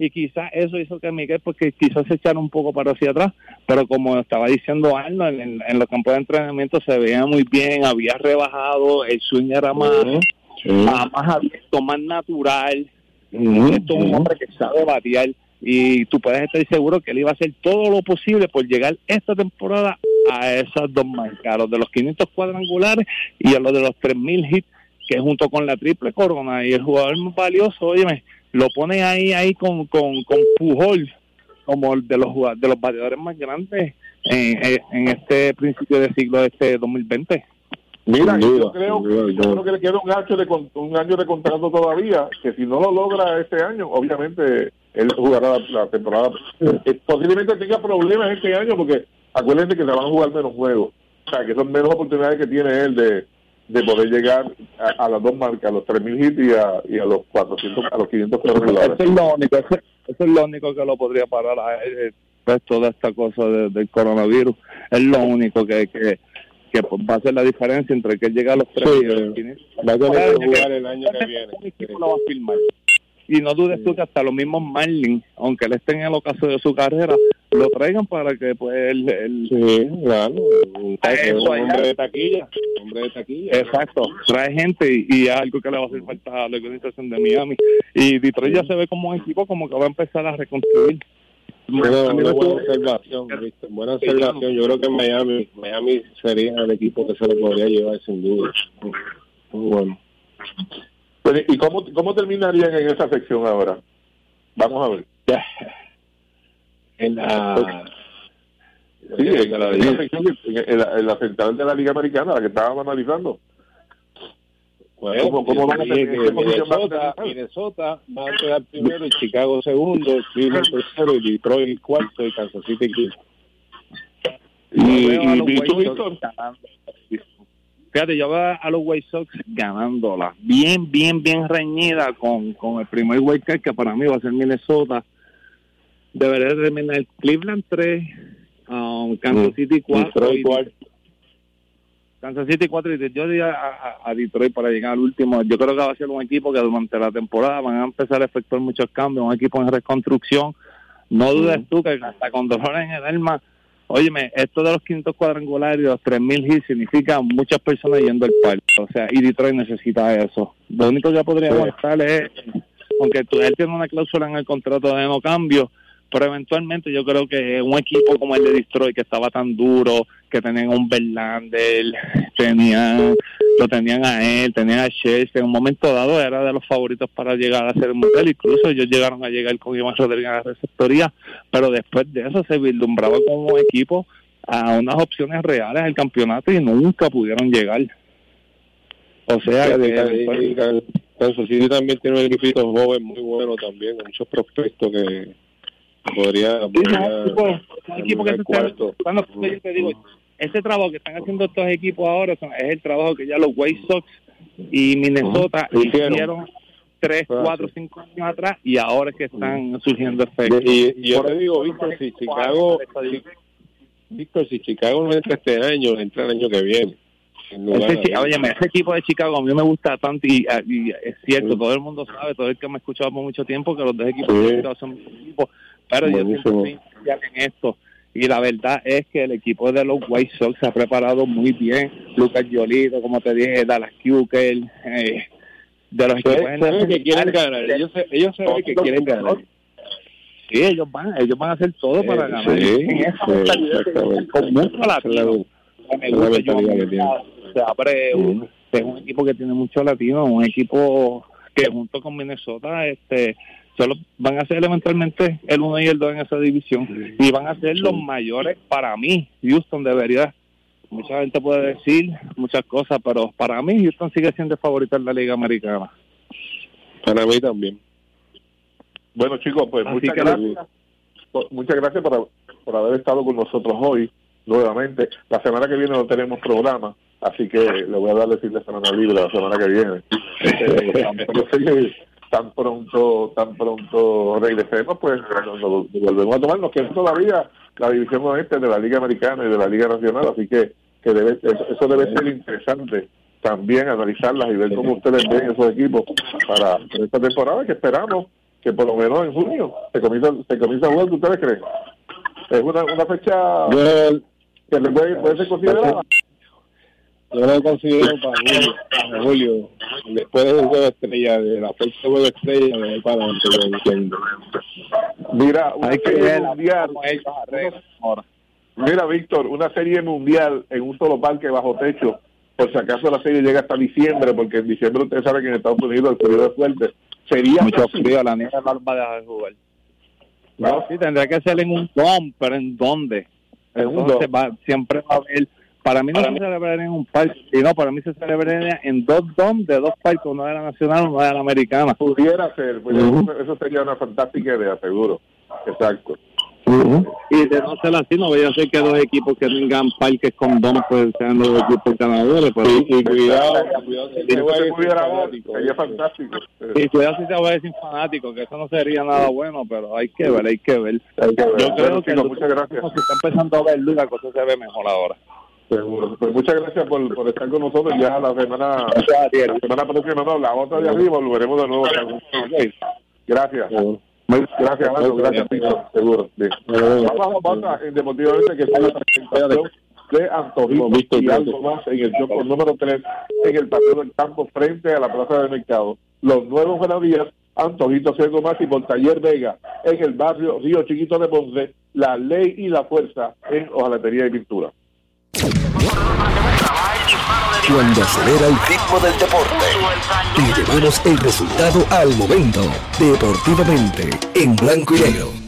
Y quizás eso hizo que Miguel, porque quizás se echara un poco para hacia atrás, pero como estaba diciendo Arnold, en, en, los campos de entrenamiento se veía muy bien, había rebajado, el swing era más, más, abierto, más natural. Esto es un hombre que sabe batear y tú puedes estar seguro que él iba a hacer todo lo posible por llegar esta temporada a esas dos marcas, los de los 500 cuadrangulares y a los de los 3.000 hits, que junto con la triple corona y el jugador más valioso, óyeme, lo pone ahí ahí con, con, con Pujol como el de los de los bateadores más grandes en, en este principio de siglo de este 2020. Mira, yo creo, yo creo que le queda un año de un año de contrato todavía, que si no lo logra este año, obviamente él jugará la, temporada. Eh, posiblemente tenga problemas este año porque acuérdense que se van a jugar menos juegos, o sea, que son menos oportunidades que tiene él de de poder llegar a, las dos marcas, a los 3.000 hits y a, y a los 400, a los 500 Eso es lo único, eso, es lo único que lo podría parar a él, pues, toda esta cosa del coronavirus. Es lo único que, que, que va a hacer la diferencia entre que llega a los 3.000 y los 500. Va a tener que jugar el año que viene. Lo va a filmar. Y no dudes tú que hasta los mismos Marlin, aunque él esté en el ocaso de su carrera, lo traigan para que pues el, el sí claro un, hombre de taquilla hombre de taquilla. Exacto trae gente y, y, algo que le va a hacer falta a la organización de Miami. Y Detroit ya se ve como un equipo como que va a empezar a reconstruir. Bueno, buena observación, buena observación. Yo creo que Miami, Miami sería el equipo que se le podría llevar sin duda. Muy bueno. ¿Y cómo, cómo terminarían en esa sección ahora? Vamos a ver. en la sí, en la, en, la, central de la Liga Americana, la que estábamos analizando. Bueno, ¿Cómo, cómo van a tener que Minnesota, Minnesota va a quedar primero y Chicago segundo, Cleveland tercero y Detroit cuarto y Kansas City quinto. Y, y, y, y tú, Víctor, Fíjate, yo veo a los White Sox ganándola, bien, bien, bien reñida con, con el primer White Card, que para mí va a ser Minnesota. Debería terminar Cleveland 3, um, Kansas mm. City 4. Kansas City 4 y yo diría a, a, Detroit para llegar al último. Yo creo que va a ser un equipo que durante la temporada van a empezar a efectuar muchos cambios, un equipo en reconstrucción. No dudes mm. tú que hasta con dolor en el alma Óyeme, esto de los quintos cuadrangulares y los 3.000 hits significa muchas personas yendo al parque. O sea, y Detroit necesita eso. Lo único que podría aguantar es, aunque él tiene una cláusula en el contrato de no cambio, pero eventualmente yo creo que un equipo como el de Detroit, que estaba tan duro, que tenían un Verlander, tenían, lo tenían a él, tenían a Chelsea, en un momento dado era de los favoritos para llegar a ser mundial, incluso ellos llegaron a llegar con Iván Rodríguez a la receptoría, pero después de eso se vislumbraba como equipo a unas opciones reales al campeonato y nunca pudieron llegar. O sea, que, Kansas City también tiene un equipo joven muy bueno también, muchos prospectos que podría, equipo que cuando yo te digo ese trabajo que están haciendo estos equipos ahora es el trabajo que ya los White Sox y Minnesota hicieron. tres, cuatro, cinco años atrás y ahora es que están surgiendo efectos. Y, yo te digo, Víctor, si Chicago, Víctor, si Chicago no entra este año, entra el año que viene. Ese, ese equipo de Chicago a mí me gusta tanto y, es cierto, todo el mundo sabe, todo el que me ha escuchado por mucho tiempo, que los dos equipos de Chicago son equipos pero yo siempre en esto. Y la verdad es que el equipo de los White Sox se ha preparado muy bien. Lucas Yolito, como te dije, Dallas Kukel, eh, de los equipos que quieren ganar. Ellos, ellos saben que quieren ganar. Sí, ellos van, ellos van a hacer todo para ganar. Sí, con mucho latino. Se abre un, es un equipo que tiene mucho latino, un equipo que junto con Minnesota este solo van a ser eventualmente el 1 y el 2 en esa división y van a ser los mayores para mí. Houston debería, mucha gente puede decir muchas cosas, pero para mí Houston sigue siendo el favorito en la Liga Americana. Para mí también. Bueno chicos, pues muchas gracias. Muchas gracias por, por haber estado con nosotros hoy nuevamente. La semana que viene no tenemos programa, así que le voy a dar el fin de semana libre la semana que viene. Tan pronto tan pronto regresemos, pues nos, volvemos a tomar. Nos queda todavía la división oeste de la Liga Americana y de la Liga Nacional, así que, que debe, eso debe ser interesante también analizarlas y ver cómo ustedes ven esos equipos para, esta temporada que esperamos que por lo menos en junio se comienza, se comienza a jugar, ¿qué ustedes creen? Es una, una fecha que puede, puede ser considerada. Yo lo considero para julio, después del juego de estrella, de la fecha de juego de estrella, de para Mira, una Hay serie mundial. Mira, Víctor, una serie mundial en un solo parque bajo techo. Por si acaso la serie llega hasta diciembre, porque en diciembre usted sabe que en Estados Unidos el periodo es fuerte. Sería mucho frío, la niña no va a dejar de jugar. No, sí, tendría que ser en un dom, pero ¿en dónde? En un dom. Va, siempre va a haber para mí no se celebraría en un parque, no, para mí se celebraría en dos DOM de dos parques, uno de la nacional, uno de la americana. Pudiera ser, pues eso, sería una fantástica idea, seguro. Exacto. Y de no ser así, no voy a ser que dos equipos que tengan parques con DOM pues sean los equipos ganadores. Pues, y, cuidado, cuidado si sería fantástico. Y cuidado si se va a decir fanático, que eso no sería nada bueno, pero hay que ver, hay que ver. Yo creo que muchas gracias. si está empezando a ver la cosa se ve mejor ahora. Seguro. Pues muchas gracias por, por estar con nosotros. Ya la semana, la semana próxima, no, la otra de arriba, volveremos de nuevo. Gracias. Gracias, Gracias, Seguro. Vamos, vamos en Deportivamente, que es la presentación de Antojito y algo más en el show número 3 en el Paseo del Campo frente a la Plaza del Mercado. Los nuevos buenos Antojito Ciego Más y por Taller Vega en el barrio Río Chiquito de Ponce, la ley y la fuerza en hojalatería y pintura. Cuando acelera el ritmo del deporte, te llevamos el resultado al momento, deportivamente, en blanco y negro.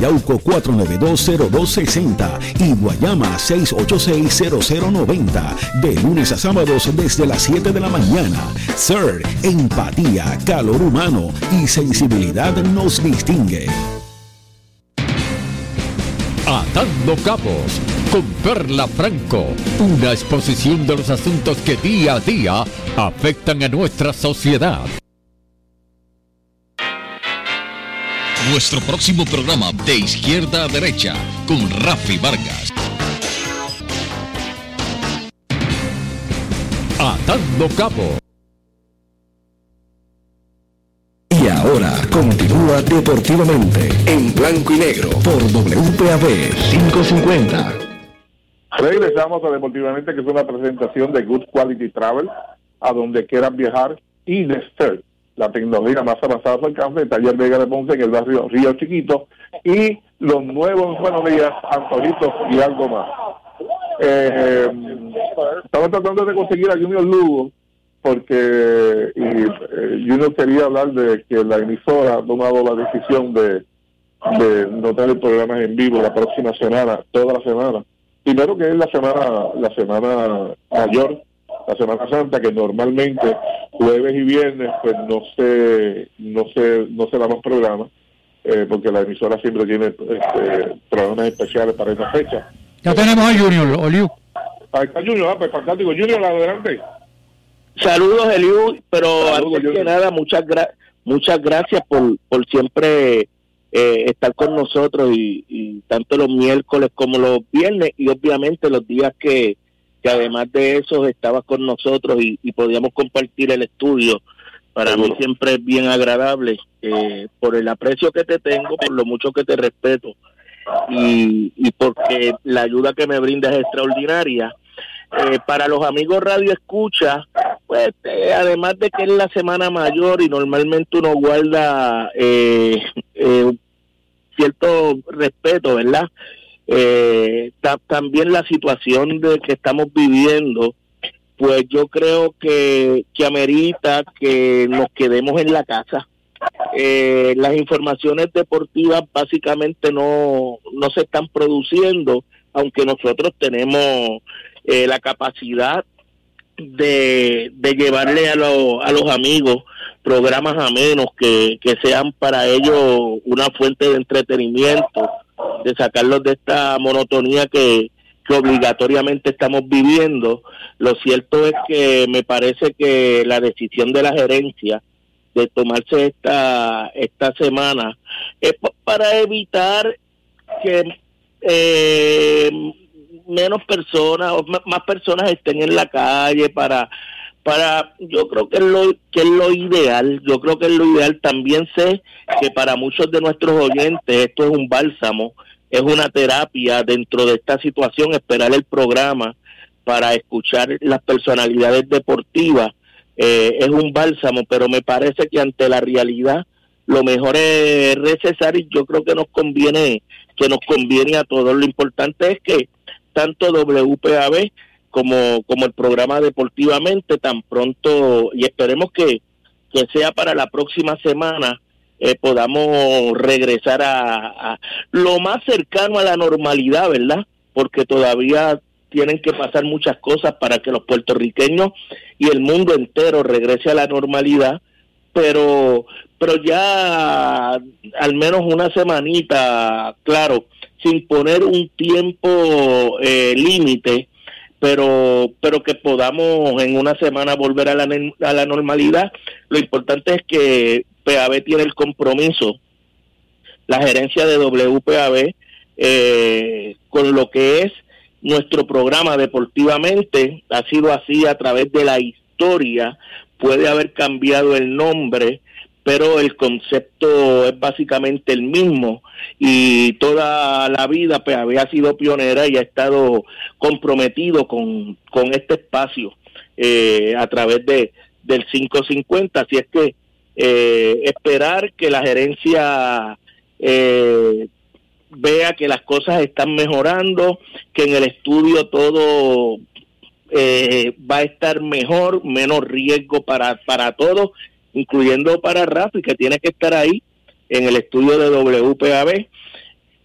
Yauco 4920260 y Guayama 6860090. De lunes a sábados desde las 7 de la mañana. Sir, empatía, calor humano y sensibilidad nos distingue. Atando Cabos con Perla Franco, una exposición de los asuntos que día a día afectan a nuestra sociedad. Nuestro próximo programa de izquierda a derecha con Rafi Vargas. Atando Cabo. Y ahora continúa deportivamente en blanco y negro por WPAB 550. Regresamos a Deportivamente, que es una presentación de Good Quality Travel, a donde quieran viajar y de la tecnología más avanzada al alcance, el taller Vega de Ponce en el barrio Río Chiquito y los nuevos buenos días, Antonito y algo más. Eh, estaba tratando de conseguir a Junior Lugo porque y, eh, Junior quería hablar de que la emisora ha tomado la decisión de, de no tener programas en vivo la próxima semana, toda la semana. Primero que es la semana, la semana mayor la Semana Santa, que normalmente jueves y viernes pues no se no se no se damos programas eh, porque la emisora siempre tiene este, programas especiales para esa fecha. Ya tenemos a Junior, Oliu. Ahí está Junior, ah, pues fantástico. Junior, adelante. Saludos, Eliu, pero antes que nada, muchas, muchas gracias por, por siempre eh, estar con nosotros y, y tanto los miércoles como los viernes y obviamente los días que, que además de eso estabas con nosotros y, podíamos compartir el estudio. Para mí siempre es bien agradable eh, por el aprecio que te tengo, por lo mucho que te respeto y, y porque la ayuda que me brindas es extraordinaria. Eh, para los amigos Radio Escucha, pues eh, además de que es la semana mayor y normalmente uno guarda cierto respeto, ¿verdad? eh, también la situación de que estamos viviendo pues yo creo que, que amerita que nos quedemos en la casa. Eh, las informaciones deportivas básicamente no, no se están produciendo, aunque nosotros tenemos eh, la capacidad de, de llevarle a, a los amigos programas amenos que, que sean para ellos una fuente de entretenimiento, de sacarlos de esta monotonía que, que obligatoriamente estamos viviendo. Lo cierto es que me parece que la decisión de la gerencia de tomarse esta, esta semana es para evitar que eh, menos personas o más personas estén en la calle para para yo creo que es lo que es lo ideal yo creo que es lo ideal también sé que para muchos de nuestros oyentes esto es un bálsamo es una terapia dentro de esta situación esperar el programa para escuchar las personalidades deportivas eh, es un bálsamo pero me parece que ante la realidad lo mejor es recesar y yo creo que nos conviene que nos conviene a todos. Lo importante es que tanto WPAB como, como el programa Deportivamente tan pronto y esperemos que, que sea para la próxima semana eh, podamos regresar a, lo más cercano a la normalidad, ¿verdad? Porque todavía tienen que pasar muchas cosas para que los puertorriqueños y el mundo entero regrese a la normalidad, pero pero ya al menos una semanita, claro, sin poner un tiempo eh, límite, pero pero que podamos en una semana volver a la, a la normalidad. Lo importante es que PAB tiene el compromiso, la gerencia de WPAB, eh, con lo que es nuestro programa deportivamente, ha sido así a través de la historia, puede haber cambiado el nombre, pero el concepto es básicamente el mismo y toda la vida pues había sido pionera y ha estado comprometido con, con este espacio eh, a través de del 550 así es que eh, esperar que la gerencia eh, vea que las cosas están mejorando que en el estudio todo va a estar mejor menos riesgo para para todos incluyendo para Rafi, que tiene que estar ahí en el estudio de WPAB.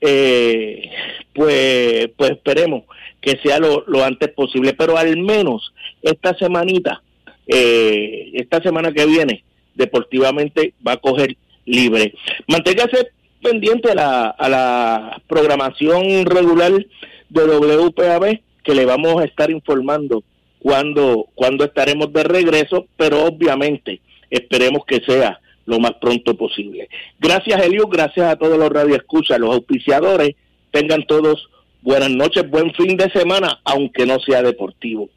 Eh, pues, pues esperemos que sea lo, antes posible, pero al menos esta semanita, eh, esta semana que viene, deportivamente va a coger libre. Manténgase pendiente a la, a la programación regular de WPAB, que le vamos a estar informando cuando, cuando estaremos de regreso, pero obviamente Esperemos que sea lo más pronto posible. Gracias, Elio. Gracias a todos los radioescuchas, los auspiciadores. Tengan todos buenas noches, buen fin de semana, aunque no sea deportivo.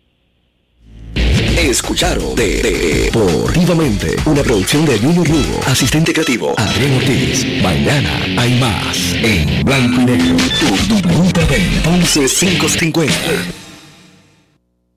Escucharon de, Deportivamente, una producción de Junior Lugo, asistente creativo Adrián Ortiz. Mañana hay más en Blanco y Negro. Tu, tu, 11550.